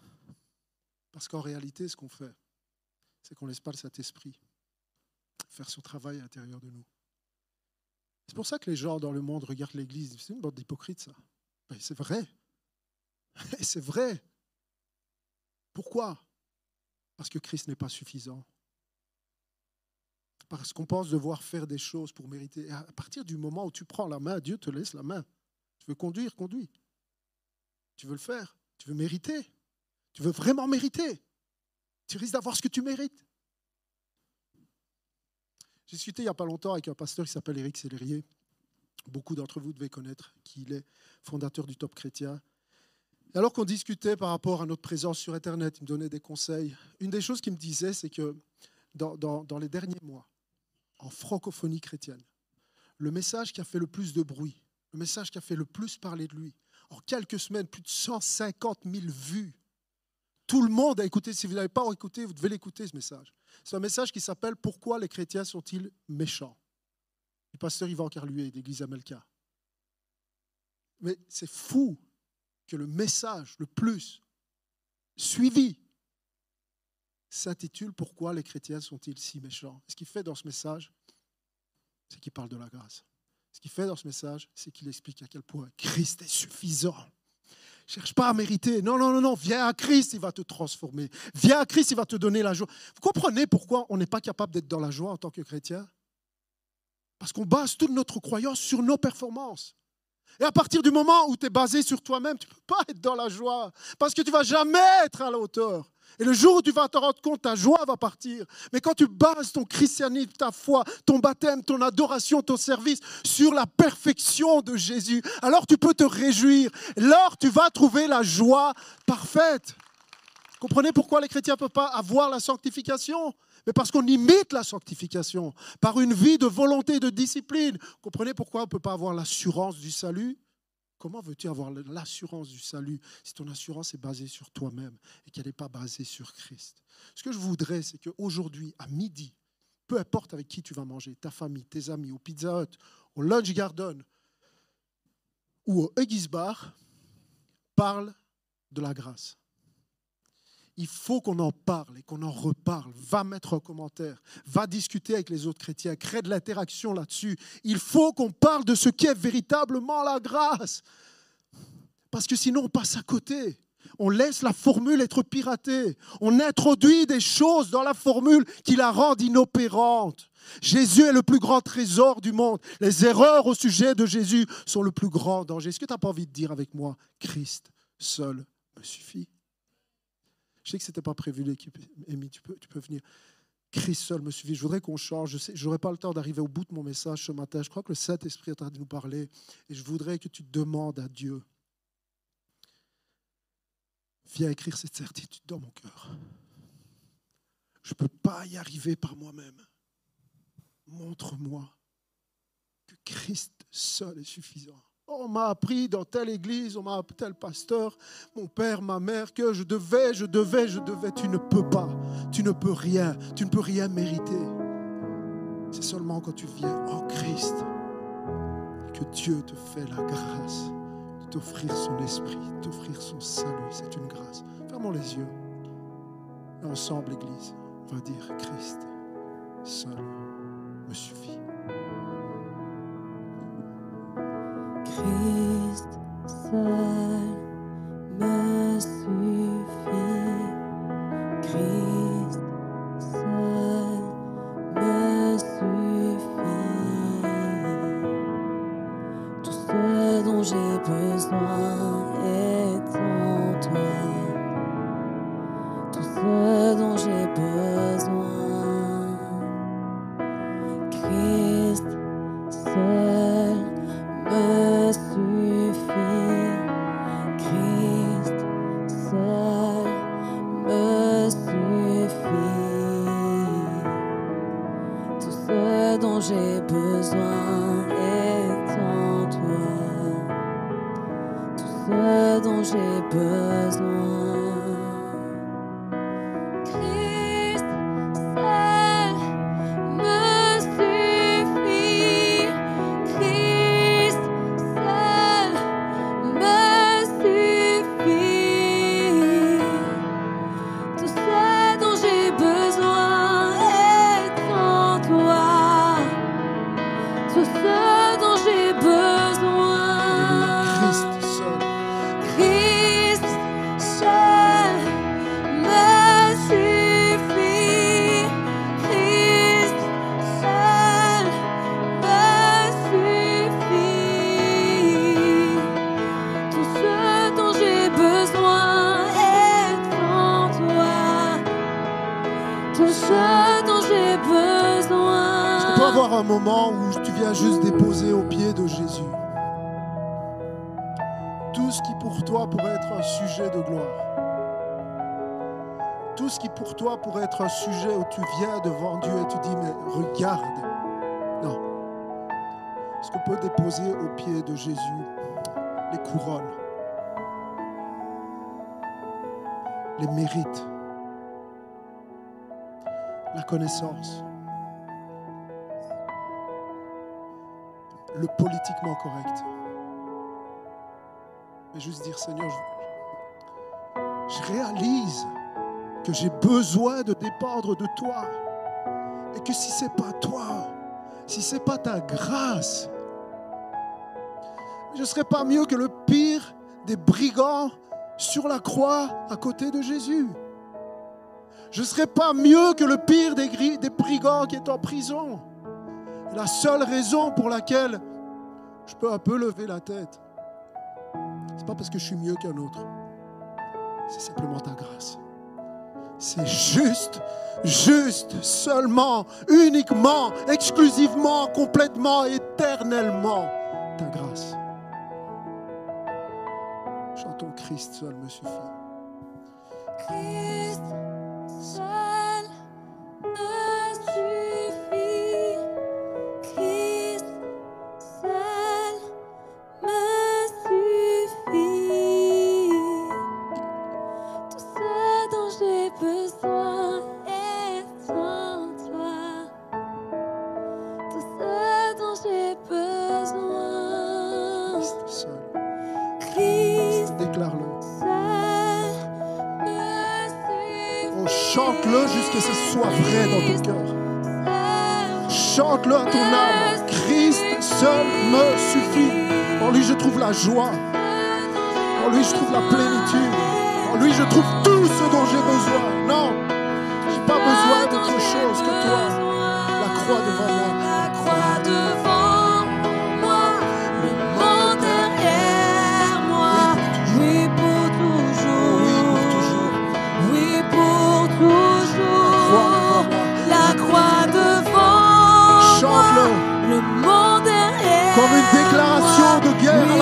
Parce qu'en réalité, ce qu'on fait, c'est qu'on laisse pas le Saint-Esprit faire son travail à l'intérieur de nous. C'est pour ça que les gens dans le monde regardent l'Église. C'est une bande d'hypocrites, ça. Ben, c'est vrai. c'est vrai. Pourquoi? Parce que Christ n'est pas suffisant. Parce qu'on pense devoir faire des choses pour mériter. à partir du moment où tu prends la main, Dieu te laisse la main. Tu veux conduire, conduis. Tu veux le faire Tu veux mériter Tu veux vraiment mériter Tu risques d'avoir ce que tu mérites. J'ai discuté il n'y a pas longtemps avec un pasteur qui s'appelle Éric Sellerier. Beaucoup d'entre vous devez connaître qui il est, fondateur du Top Chrétien. Alors qu'on discutait par rapport à notre présence sur Internet, il me donnait des conseils. Une des choses qu'il me disait, c'est que dans les derniers mois, en francophonie chrétienne, le message qui a fait le plus de bruit, le message qui a fait le plus parler de lui, en quelques semaines, plus de 150 000 vues. Tout le monde a écouté. Si vous n'avez pas écouté, vous devez l'écouter, ce message. C'est un message qui s'appelle Pourquoi les chrétiens sont-ils méchants? Le pasteur Yvan Carluet d'Église Amelka. Mais c'est fou que le message le plus suivi s'intitule Pourquoi les chrétiens sont-ils si méchants? Ce qu'il fait dans ce message, c'est qu'il parle de la grâce. Ce qu'il fait dans ce message, c'est qu'il explique à quel point Christ est suffisant. Cherche pas à mériter. Non, non, non, non. Viens à Christ, il va te transformer. Viens à Christ, il va te donner la joie. Vous comprenez pourquoi on n'est pas capable d'être dans la joie en tant que chrétien? Parce qu'on base toute notre croyance sur nos performances. Et à partir du moment où tu es basé sur toi-même, tu ne peux pas être dans la joie. Parce que tu ne vas jamais être à la hauteur. Et le jour où tu vas te rendre compte, ta joie va partir. Mais quand tu bases ton christianisme, ta foi, ton baptême, ton adoration, ton service sur la perfection de Jésus, alors tu peux te réjouir. Alors tu vas trouver la joie parfaite. Comprenez pourquoi les chrétiens ne peuvent pas avoir la sanctification? Mais parce qu'on imite la sanctification par une vie de volonté, de discipline. Comprenez pourquoi on ne peut pas avoir l'assurance du salut? Comment veux-tu avoir l'assurance du salut si ton assurance est basée sur toi-même et qu'elle n'est pas basée sur Christ? Ce que je voudrais, c'est qu'aujourd'hui, à midi, peu importe avec qui tu vas manger, ta famille, tes amis, au Pizza Hut, au Lunch Garden ou au Huggies Bar, parle de la grâce. Il faut qu'on en parle et qu'on en reparle. Va mettre un commentaire, va discuter avec les autres chrétiens, crée de l'interaction là-dessus. Il faut qu'on parle de ce qu'est véritablement la grâce. Parce que sinon, on passe à côté. On laisse la formule être piratée. On introduit des choses dans la formule qui la rendent inopérante. Jésus est le plus grand trésor du monde. Les erreurs au sujet de Jésus sont le plus grand danger. Est-ce que tu n'as pas envie de dire avec moi, Christ seul me suffit? Je sais que ce n'était pas prévu l'équipe. Amy, tu peux, venir. Christ seul me suffit. Je voudrais qu'on change. Je n'aurai pas le temps d'arriver au bout de mon message ce matin. Je crois que le Saint-Esprit est en train de nous parler. Et je voudrais que tu demandes à Dieu. Viens écrire cette certitude dans mon cœur. Je ne peux pas y arriver par moi-même. Montre-moi que Christ seul est suffisant. On m'a appris dans telle église, on m'a appris tel pasteur, mon père, ma mère, que je devais, je devais, je devais. Tu ne peux pas, tu ne peux rien, tu ne peux rien mériter. C'est seulement quand tu viens en Christ que Dieu te fait la grâce de t'offrir son esprit, t'offrir son salut. C'est une grâce. Fermons les yeux. Et ensemble, Église, on va dire Christ seul me suffit. Christ seul tu viens devant Dieu et tu dis mais regarde. Non. Est-ce qu'on peut déposer au pied de Jésus les couronnes, les mérites, la connaissance le politiquement correct? Mais juste dire, Seigneur, je réalise que j'ai besoin de dépendre de toi. Et que si ce n'est pas toi, si ce n'est pas ta grâce, je ne serais pas mieux que le pire des brigands sur la croix à côté de Jésus. Je ne serais pas mieux que le pire des brigands qui est en prison. La seule raison pour laquelle je peux un peu lever la tête, c'est pas parce que je suis mieux qu'un autre. C'est simplement ta grâce. C'est juste, juste, seulement, uniquement, exclusivement, complètement, éternellement ta grâce. Chantons Christ seul me suffit. Christ En lui, je trouve la joie. En lui, je trouve la plénitude. En lui, je trouve tout ce dont j'ai besoin. Non, je n'ai pas besoin d'autre chose que toi. La croix devant moi.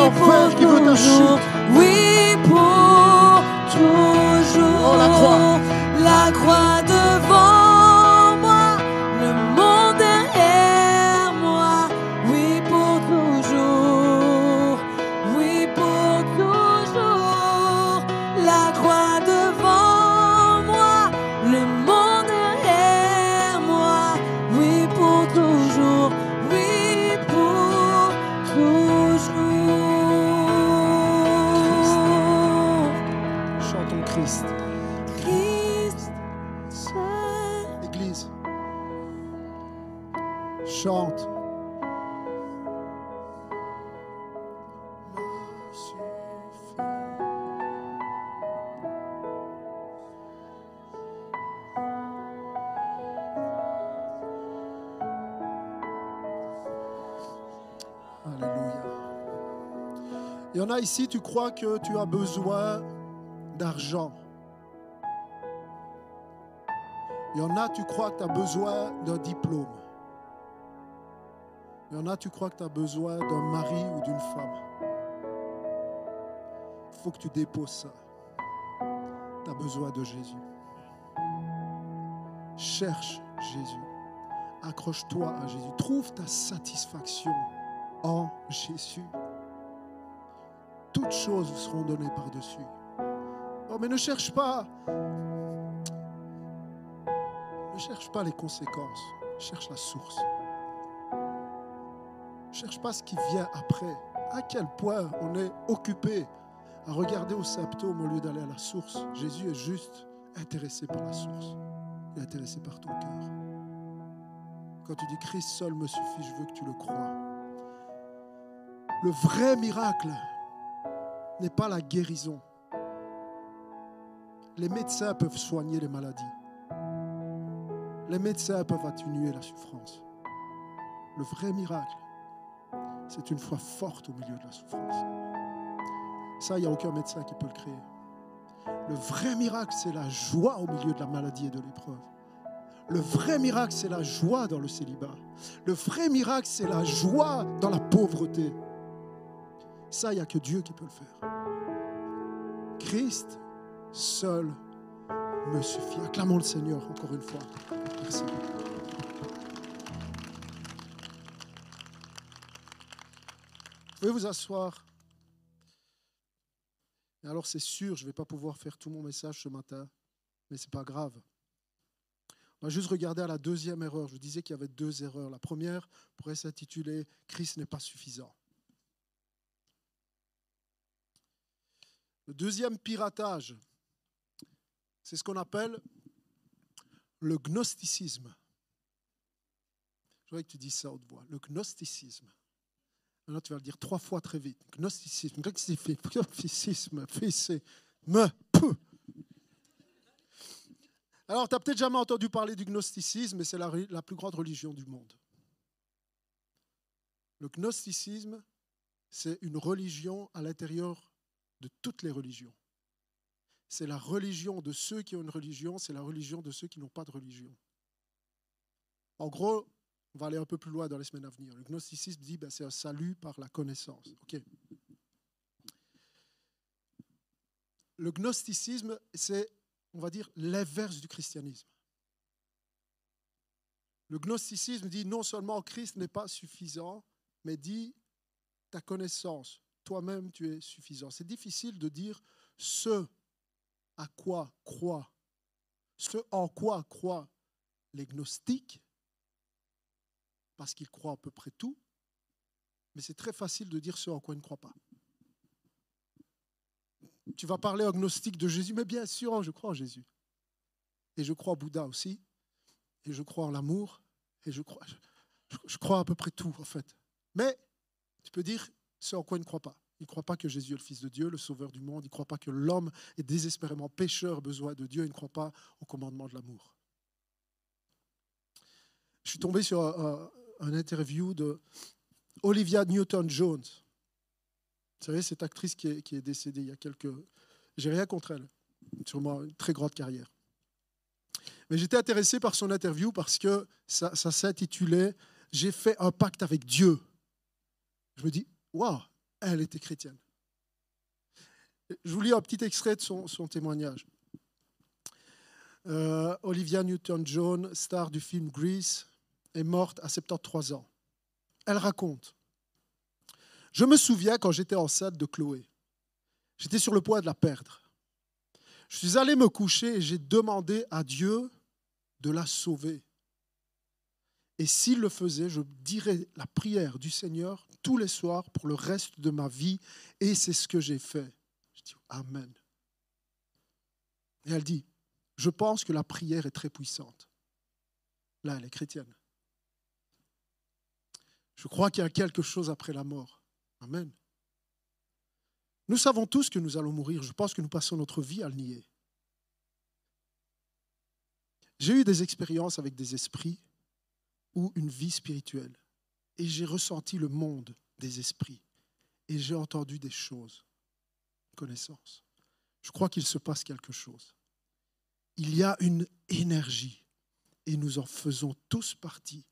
L'enfer qui veut ta chute. Oui, pour toujours. Oh, la croix. La croix Ici, tu crois que tu as besoin d'argent. Il y en a, tu crois que tu as besoin d'un diplôme. Il y en a, tu crois que tu as besoin d'un mari ou d'une femme. Il faut que tu déposes ça. Tu as besoin de Jésus. Cherche Jésus. Accroche-toi à Jésus. Trouve ta satisfaction en Jésus. Toutes choses seront données par-dessus. Oh, mais ne cherche pas ne cherche pas les conséquences, cherche la source. Ne cherche pas ce qui vient après. À quel point on est occupé à regarder au symptôme au lieu d'aller à la source? Jésus est juste intéressé par la source. Il est intéressé par ton cœur. Quand tu dis Christ seul me suffit, je veux que tu le crois. Le vrai miracle n'est pas la guérison. Les médecins peuvent soigner les maladies. Les médecins peuvent atténuer la souffrance. Le vrai miracle, c'est une foi forte au milieu de la souffrance. Ça, il n'y a aucun médecin qui peut le créer. Le vrai miracle, c'est la joie au milieu de la maladie et de l'épreuve. Le vrai miracle, c'est la joie dans le célibat. Le vrai miracle, c'est la joie dans la pauvreté. Ça, il n'y a que Dieu qui peut le faire. Christ seul me suffit. Acclamons le Seigneur encore une fois. Merci. Vous pouvez vous asseoir. Alors c'est sûr, je ne vais pas pouvoir faire tout mon message ce matin, mais ce n'est pas grave. On va juste regarder à la deuxième erreur. Je vous disais qu'il y avait deux erreurs. La première pourrait s'intituler Christ n'est pas suffisant. Le deuxième piratage, c'est ce qu'on appelle le gnosticisme. Je voudrais que tu dises ça haute voix. Le gnosticisme. Maintenant, tu vas le dire trois fois très vite. Gnosticisme. Gnosticisme. Me. Alors, tu as peut-être jamais entendu parler du gnosticisme, mais c'est la plus grande religion du monde. Le gnosticisme, c'est une religion à l'intérieur de toutes les religions. C'est la religion de ceux qui ont une religion, c'est la religion de ceux qui n'ont pas de religion. En gros, on va aller un peu plus loin dans les semaines à venir. Le gnosticisme dit que ben, c'est un salut par la connaissance. Ok. Le gnosticisme, c'est on va dire, l'inverse du christianisme. Le gnosticisme dit non seulement Christ n'est pas suffisant, mais dit ta connaissance, toi-même tu es suffisant. C'est difficile de dire ce à quoi croient, ce en quoi croient les gnostiques, parce qu'ils croient à peu près tout, mais c'est très facile de dire ce en quoi ils ne croient pas. Tu vas parler agnostique de Jésus, mais bien sûr, je crois en Jésus. Et je crois en Bouddha aussi. Et je crois en l'amour. Et je crois, je, crois à peu près tout, en fait. Mais tu peux dire ce en quoi il ne croit pas. Il ne croit pas que Jésus est le Fils de Dieu, le Sauveur du monde. Il ne croit pas que l'homme est désespérément pécheur, besoin de Dieu. Il ne croit pas au commandement de l'amour. Je suis tombé sur un, un interview de Olivia Newton-Jones. Vous savez, cette actrice qui est, décédée il y a quelques... J'ai rien contre elle. Sûrement une très grande carrière. Mais j'étais intéressé par son interview parce que ça, s'intitulait J'ai fait un pacte avec Dieu. Je me dis, waouh, elle était chrétienne. Je vous lis un petit extrait de son, témoignage. Euh, Olivia Newton-John, star du film Grease, est morte à 73 ans. Elle raconte je me souviens quand j'étais enceinte de Chloé. J'étais sur le point de la perdre. Je suis allé me coucher et j'ai demandé à Dieu de la sauver. Et s'il le faisait, je dirais la prière du Seigneur tous les soirs pour le reste de ma vie. Et c'est ce que j'ai fait. Je dis Amen. Et elle dit, je pense que la prière est très puissante. Là, elle est chrétienne. Je crois qu'il y a quelque chose après la mort. Amen. Nous savons tous que nous allons mourir. Je pense que nous passons notre vie à le nier. J'ai eu des expériences avec des esprits ou une vie spirituelle. Et j'ai ressenti le monde des esprits. Et j'ai entendu des choses. Connaissance. Je crois qu'il se passe quelque chose. Il y a une énergie. Et nous en faisons tous partie.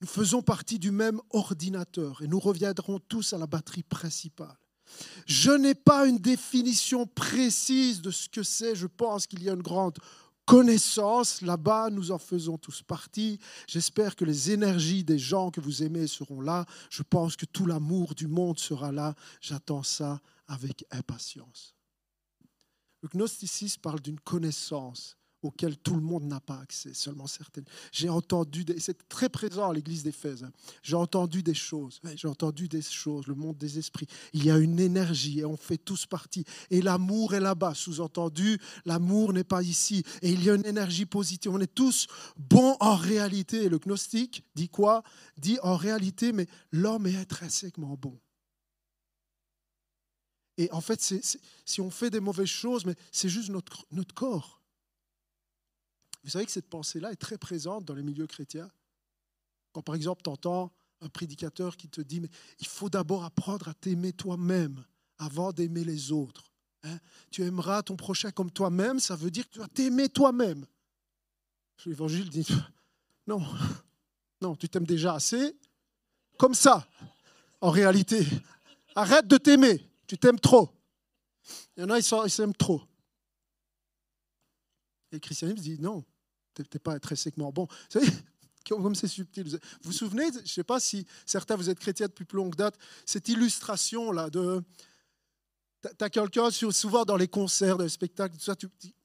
Nous faisons partie du même ordinateur et nous reviendrons tous à la batterie principale. Je n'ai pas une définition précise de ce que c'est. Je pense qu'il y a une grande connaissance là-bas. Nous en faisons tous partie. J'espère que les énergies des gens que vous aimez seront là. Je pense que tout l'amour du monde sera là. J'attends ça avec impatience. Le gnosticisme parle d'une connaissance auquel tout le monde n'a pas accès, seulement certaines. J'ai entendu, et c'est très présent à l'église d'Éphèse, hein. j'ai entendu des choses, j'ai entendu des choses, le monde des esprits. Il y a une énergie et on fait tous partie. Et l'amour est là-bas, sous-entendu, l'amour n'est pas ici. Et il y a une énergie positive. On est tous bons en réalité. Et le gnostique dit quoi? Dit en réalité, mais l'homme est intrinsèquement bon. Et en fait, si on fait des mauvaises choses, mais c'est juste notre corps vous savez que cette pensée-là est très présente dans les milieux chrétiens. Quand par exemple tu entends un prédicateur qui te dit, mais il faut d'abord apprendre à t'aimer toi-même avant d'aimer les autres. Hein. tu aimeras ton prochain comme toi-même, ça veut dire que tu vas t'aimer toi-même. L'évangile dit, non, non, tu t'aimes déjà assez, comme ça, en réalité. Arrête de t'aimer, tu t'aimes trop. Il y en a, ils s'aiment trop. Et le christianisme dit non, n'es pas intrinsèquement bon. Vous savez, comme c'est subtil. Vous vous souvenez, je ne sais pas si certains vous êtes chrétiens depuis plus longue date, cette illustration-là de. Tu as quelqu'un, souvent dans les concerts, dans les spectacles,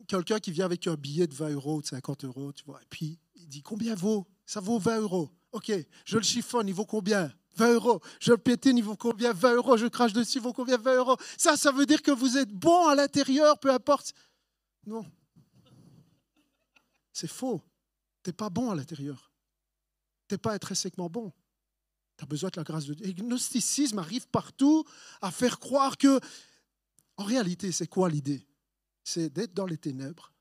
quelqu'un qui vient avec un billet de 20 euros, de 50 euros, tu vois, et puis il dit combien vaut? Ça vaut 20 euros. Ok, je le chiffonne, il vaut combien? 20 euros. Je le pétine, il vaut combien? 20 euros. Je crache dessus, il vaut combien? 20 euros. Ça, ça veut dire que vous êtes bon à l'intérieur, peu importe. Non, c'est faux. Tu n'es pas bon à l'intérieur. Tu n'es pas intrinsèquement bon. Tu as besoin de la grâce de Dieu. Et gnosticisme arrive partout à faire croire que, en réalité, c'est quoi l'idée? C'est d'être dans les ténèbres.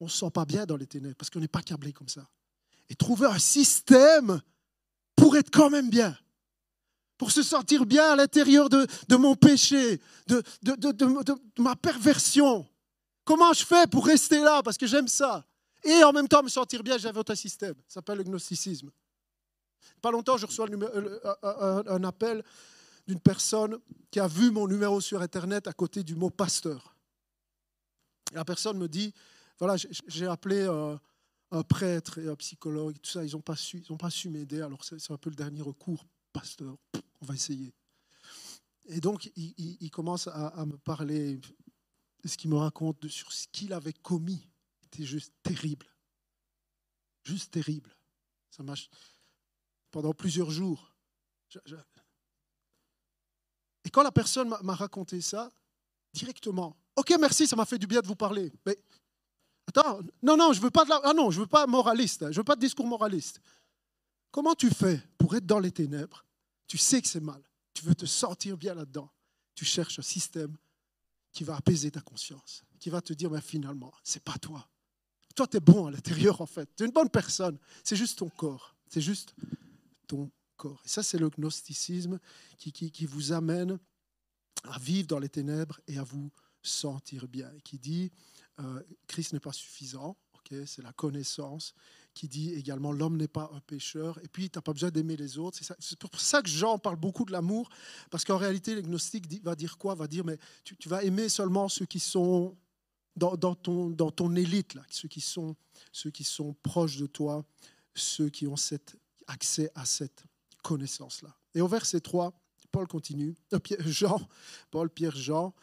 On ne se sent pas bien dans les ténèbres parce qu'on n'est pas câblé comme ça. Et trouver un système pour être quand même bien pour se sentir bien à l'intérieur de, mon péché, de, ma perversion. Comment je fais pour rester là? Parce que j'aime ça. Et en même temps me sentir bien, j'invente un système. Ça s'appelle le gnosticisme. Pas longtemps, je reçois un appel d'une personne qui a vu mon numéro sur Internet à côté du mot pasteur. La personne me dit, voilà, j'ai- appelé euh, un prêtre et un psychologue, tout ça, ils n'ont pas su, m'aider. Alors c'est un peu le dernier recours, pasteur. On va essayer. Et donc il, commence à me parler, ce qu'il me raconte sur ce qu'il avait commis, était juste terrible, juste terrible. Ça m'a pendant plusieurs jours. Et quand la personne m'a- m'a raconté ça, directement, ok, merci, ça m'a fait du bien de vous parler. Mais attends, non, non, je veux pas de la, ah non, je veux pas moraliste, hein, je veux pas de discours moraliste. Comment tu fais pour être dans les ténèbres? Tu sais que c'est mal, tu veux te sentir bien là-dedans. Tu cherches un système qui va apaiser ta conscience, qui va te dire, mais finalement, c'est pas toi. Toi, tu es bon à l'intérieur, en fait. Tu es une bonne personne. C'est juste ton corps. C'est juste ton corps. Et ça, c'est le gnosticisme qui, qui, qui vous amène à vivre dans les ténèbres et à vous sentir bien. Et qui dit, euh, Christ n'est pas suffisant, c'est la connaissance. Qui dit également, l'homme n'est pas un pécheur. Et puis, tu n'as pas besoin d'aimer les autres. C'est pour ça que Jean parle beaucoup de l'amour, parce qu'en réalité, le gnostique dit- va dire quoi? Va dire, mais tu, vas aimer seulement ceux qui sont dans, ton, dans ton élite, là, ceux, qui sont, ceux qui sont proches de toi, ceux qui ont cet accès à cette connaissance-là. Et au verset 3, Paul continue, euh, Jean, Paul, Pierre, Jean,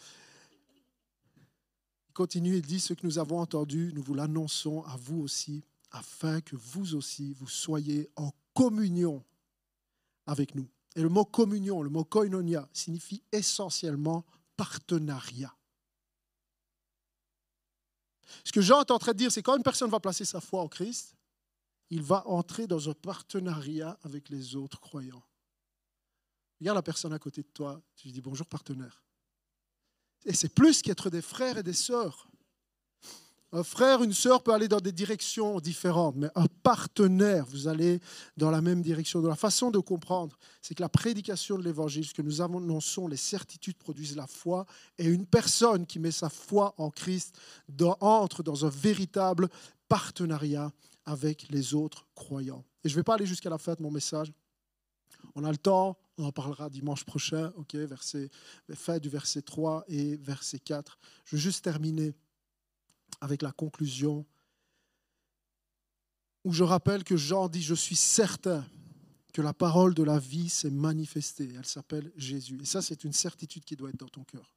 il continue et dit, ce que nous avons entendu, nous vous l'annonçons à vous aussi, afin que vous aussi, vous soyez en communion avec nous. Et le mot communion, le mot koinonia, signifie essentiellement partenariat. Ce que Jean est en train de dire, c'est quand une personne va placer sa foi en Christ, il va entrer dans un partenariat avec les autres croyants. Regarde la personne à côté de toi, tu lui dis bonjour partenaire. Et c'est plus qu'être des frères et des sœurs. Un frère, une sœur peut aller dans des directions différentes, mais un partenaire, vous allez dans la même direction. La façon de comprendre, c'est que la prédication de l'évangile, ce que nous annonçons, les certitudes produisent la foi, et une personne qui met sa foi en Christ entre dans un véritable partenariat avec les autres croyants. Et je ne vais pas aller jusqu'à la fin de mon message. On a le temps, on en parlera dimanche prochain, ok, verset, fin du verset 3 et verset 4. Je veux juste terminer avec la conclusion où je rappelle que Jean dit, je suis certain que la parole de la vie s'est manifestée. Elle s'appelle Jésus. Et ça, c'est une certitude qui doit être dans ton cœur.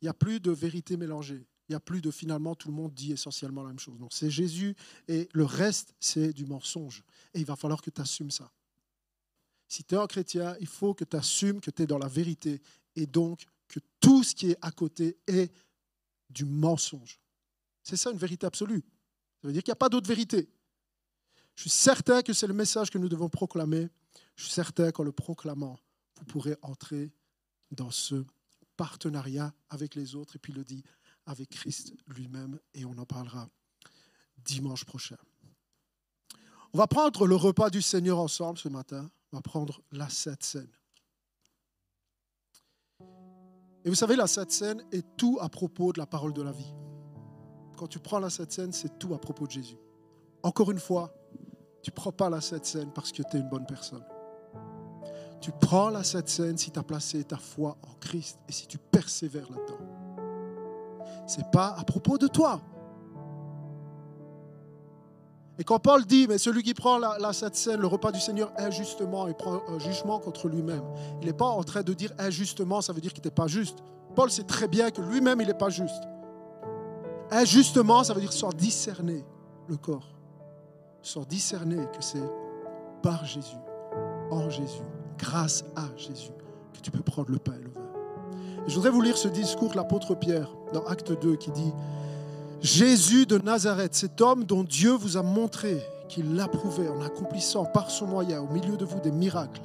Il n'y a plus de vérité mélangée. Il n'y a plus de finalement tout le monde dit essentiellement la même chose. Non, c'est Jésus et le reste, c'est du mensonge. Et il va falloir que tu assumes ça. Si tu es un chrétien, il faut que tu assumes que tu es dans la vérité et donc que tout ce qui est à côté est du mensonge. C'est ça une vérité absolue. Ça veut dire qu'il n'y a pas d'autre vérité. Je suis certain que c'est le message que nous devons proclamer. Je suis certain qu'en le proclamant, vous pourrez entrer dans ce partenariat avec les autres et puis le dit avec Christ lui-même et on en parlera dimanche prochain. On va prendre le repas du Seigneur ensemble ce matin. On va prendre la Sainte Seine. Et vous savez, la Sainte Seine est tout à propos de la parole de la vie. Quand tu prends la Sainte Seine, c'est tout à propos de Jésus. Encore une fois, tu ne prends pas la Sainte Seine parce que tu es une bonne personne. Tu prends la Sainte Seine si tu as placé ta foi en Christ et si tu persévères là-dedans. Ce n'est pas à propos de toi. Et quand Paul dit, mais celui qui prend la, la le repas du Seigneur injustement, il prend un jugement contre lui-même. Il n'est pas en train de dire injustement, ça veut dire qu'il n'était pas juste. Paul sait très bien que lui-même, il n'est pas juste. Injustement, ça veut dire sans discerner le corps. Sans discerner que c'est par Jésus, en Jésus, grâce à Jésus, que tu peux prendre le pain et le vin. Et je voudrais vous lire ce discours de l'apôtre Pierre dans Acte 2 qui dit Jésus de Nazareth, cet homme dont Dieu vous a montré qu'il l'approuvait en accomplissant par son moyen au milieu de vous des miracles,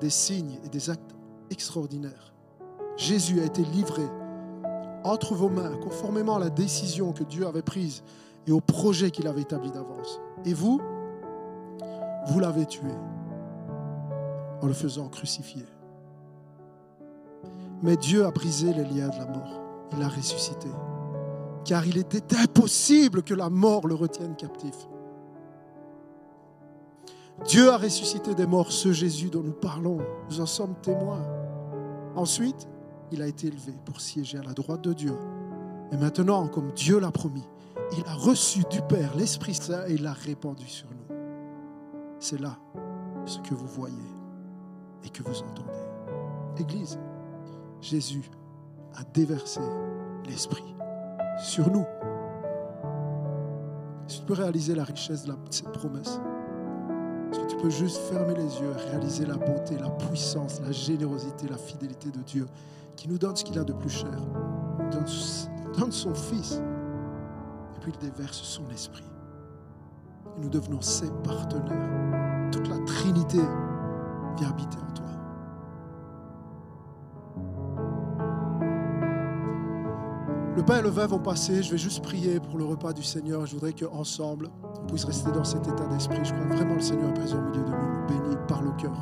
des signes et des actes extraordinaires. Jésus a été livré entre vos mains conformément à la décision que Dieu avait prise et au projet qu'il avait établi d'avance. Et vous, vous l'avez tué en le faisant crucifier. Mais Dieu a brisé les liens de la mort. Il l'a ressuscité car il était impossible que la mort le retienne captif. Dieu a ressuscité des morts ce Jésus dont nous parlons. Nous en sommes témoins. Ensuite, il a été élevé pour siéger à la droite de Dieu Et maintenant, comme Dieu l'a promis, il a reçu du Père l'Esprit Saint et il l'a répandu sur nous. C'est là ce que vous voyez et que vous entendez. Église, Jésus a déversé l'Esprit sur nous. Si tu peux réaliser la richesse de cette promesse, que tu peux juste fermer les yeux réaliser la beauté, la puissance, la générosité, la fidélité de Dieu qui nous donne ce qu'il a de plus cher, donne, donne son Fils, et puis il déverse son esprit. Et nous devenons ses partenaires. Toute la Trinité vient habiter en toi. Le pain et le vin vont passer. Je vais juste prier pour le repas du Seigneur. Je voudrais qu'ensemble, on puisse rester dans cet état d'esprit. Je crois que vraiment le Seigneur est présent au milieu de nous, nous bénit, il parle au cœur.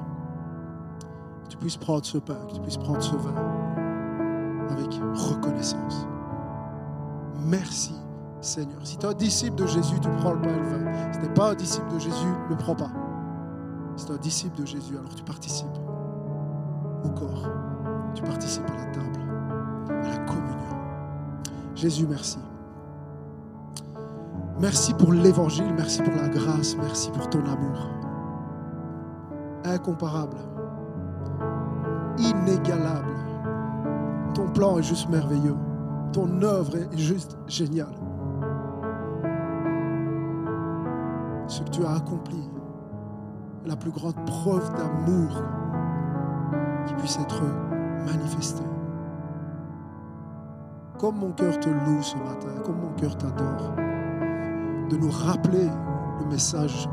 Que tu puisses prendre ce pain, que tu puisses prendre ce vin avec reconnaissance. Merci Seigneur. Si tu es un disciple de Jésus, tu prends le pain et le vin. Si tu n'es pas un disciple de Jésus, ne prends pas. Si tu es un disciple de Jésus, alors tu participes au corps. Tu participes à la table, à la communion. Jésus, merci. Merci pour l'évangile, merci pour la grâce, merci pour ton amour. Incomparable, inégalable. Ton plan est juste merveilleux. Ton œuvre est juste géniale. Ce que tu as accompli est la plus grande preuve d'amour qui puisse être manifestée. Comme mon cœur te loue ce matin, comme mon cœur t'adore, de nous rappeler le message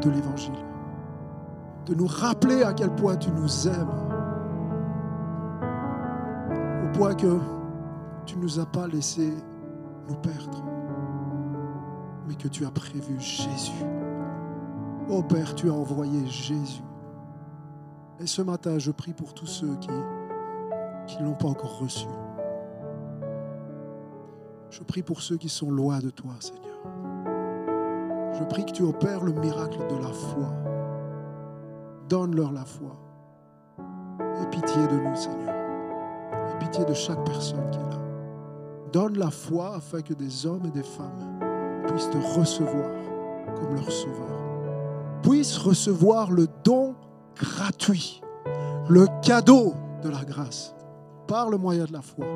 de l'Évangile, de nous rappeler à quel point tu nous aimes, point que tu ne nous as pas laissé nous perdre, mais que tu as prévu Jésus. Ô Père, tu as envoyé Jésus. Et ce matin, je prie pour tous ceux qui qui ne l'ont pas encore reçu. Je prie pour ceux qui sont loin de toi, Seigneur. Je prie que tu opères le miracle de la foi. Donne-leur la foi. Aie pitié de nous, Seigneur. De chaque personne qui est là. Donne la foi afin que des hommes et des femmes puissent te recevoir comme leur sauveur. Puissent recevoir le don gratuit, le cadeau de la grâce par le moyen de la foi.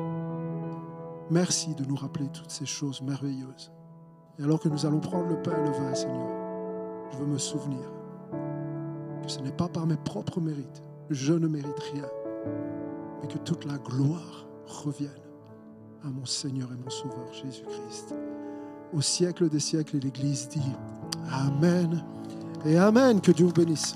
Merci de nous rappeler toutes ces choses merveilleuses. Et alors que nous allons prendre le pain et le vin, Seigneur, je veux me souvenir que ce n'est pas par mes propres mérites, je ne mérite rien, mais que toute la gloire revienne à mon Seigneur et mon Sauveur Jésus-Christ. Au siècle des siècles, l'Église dit Amen et Amen. Que Dieu vous bénisse.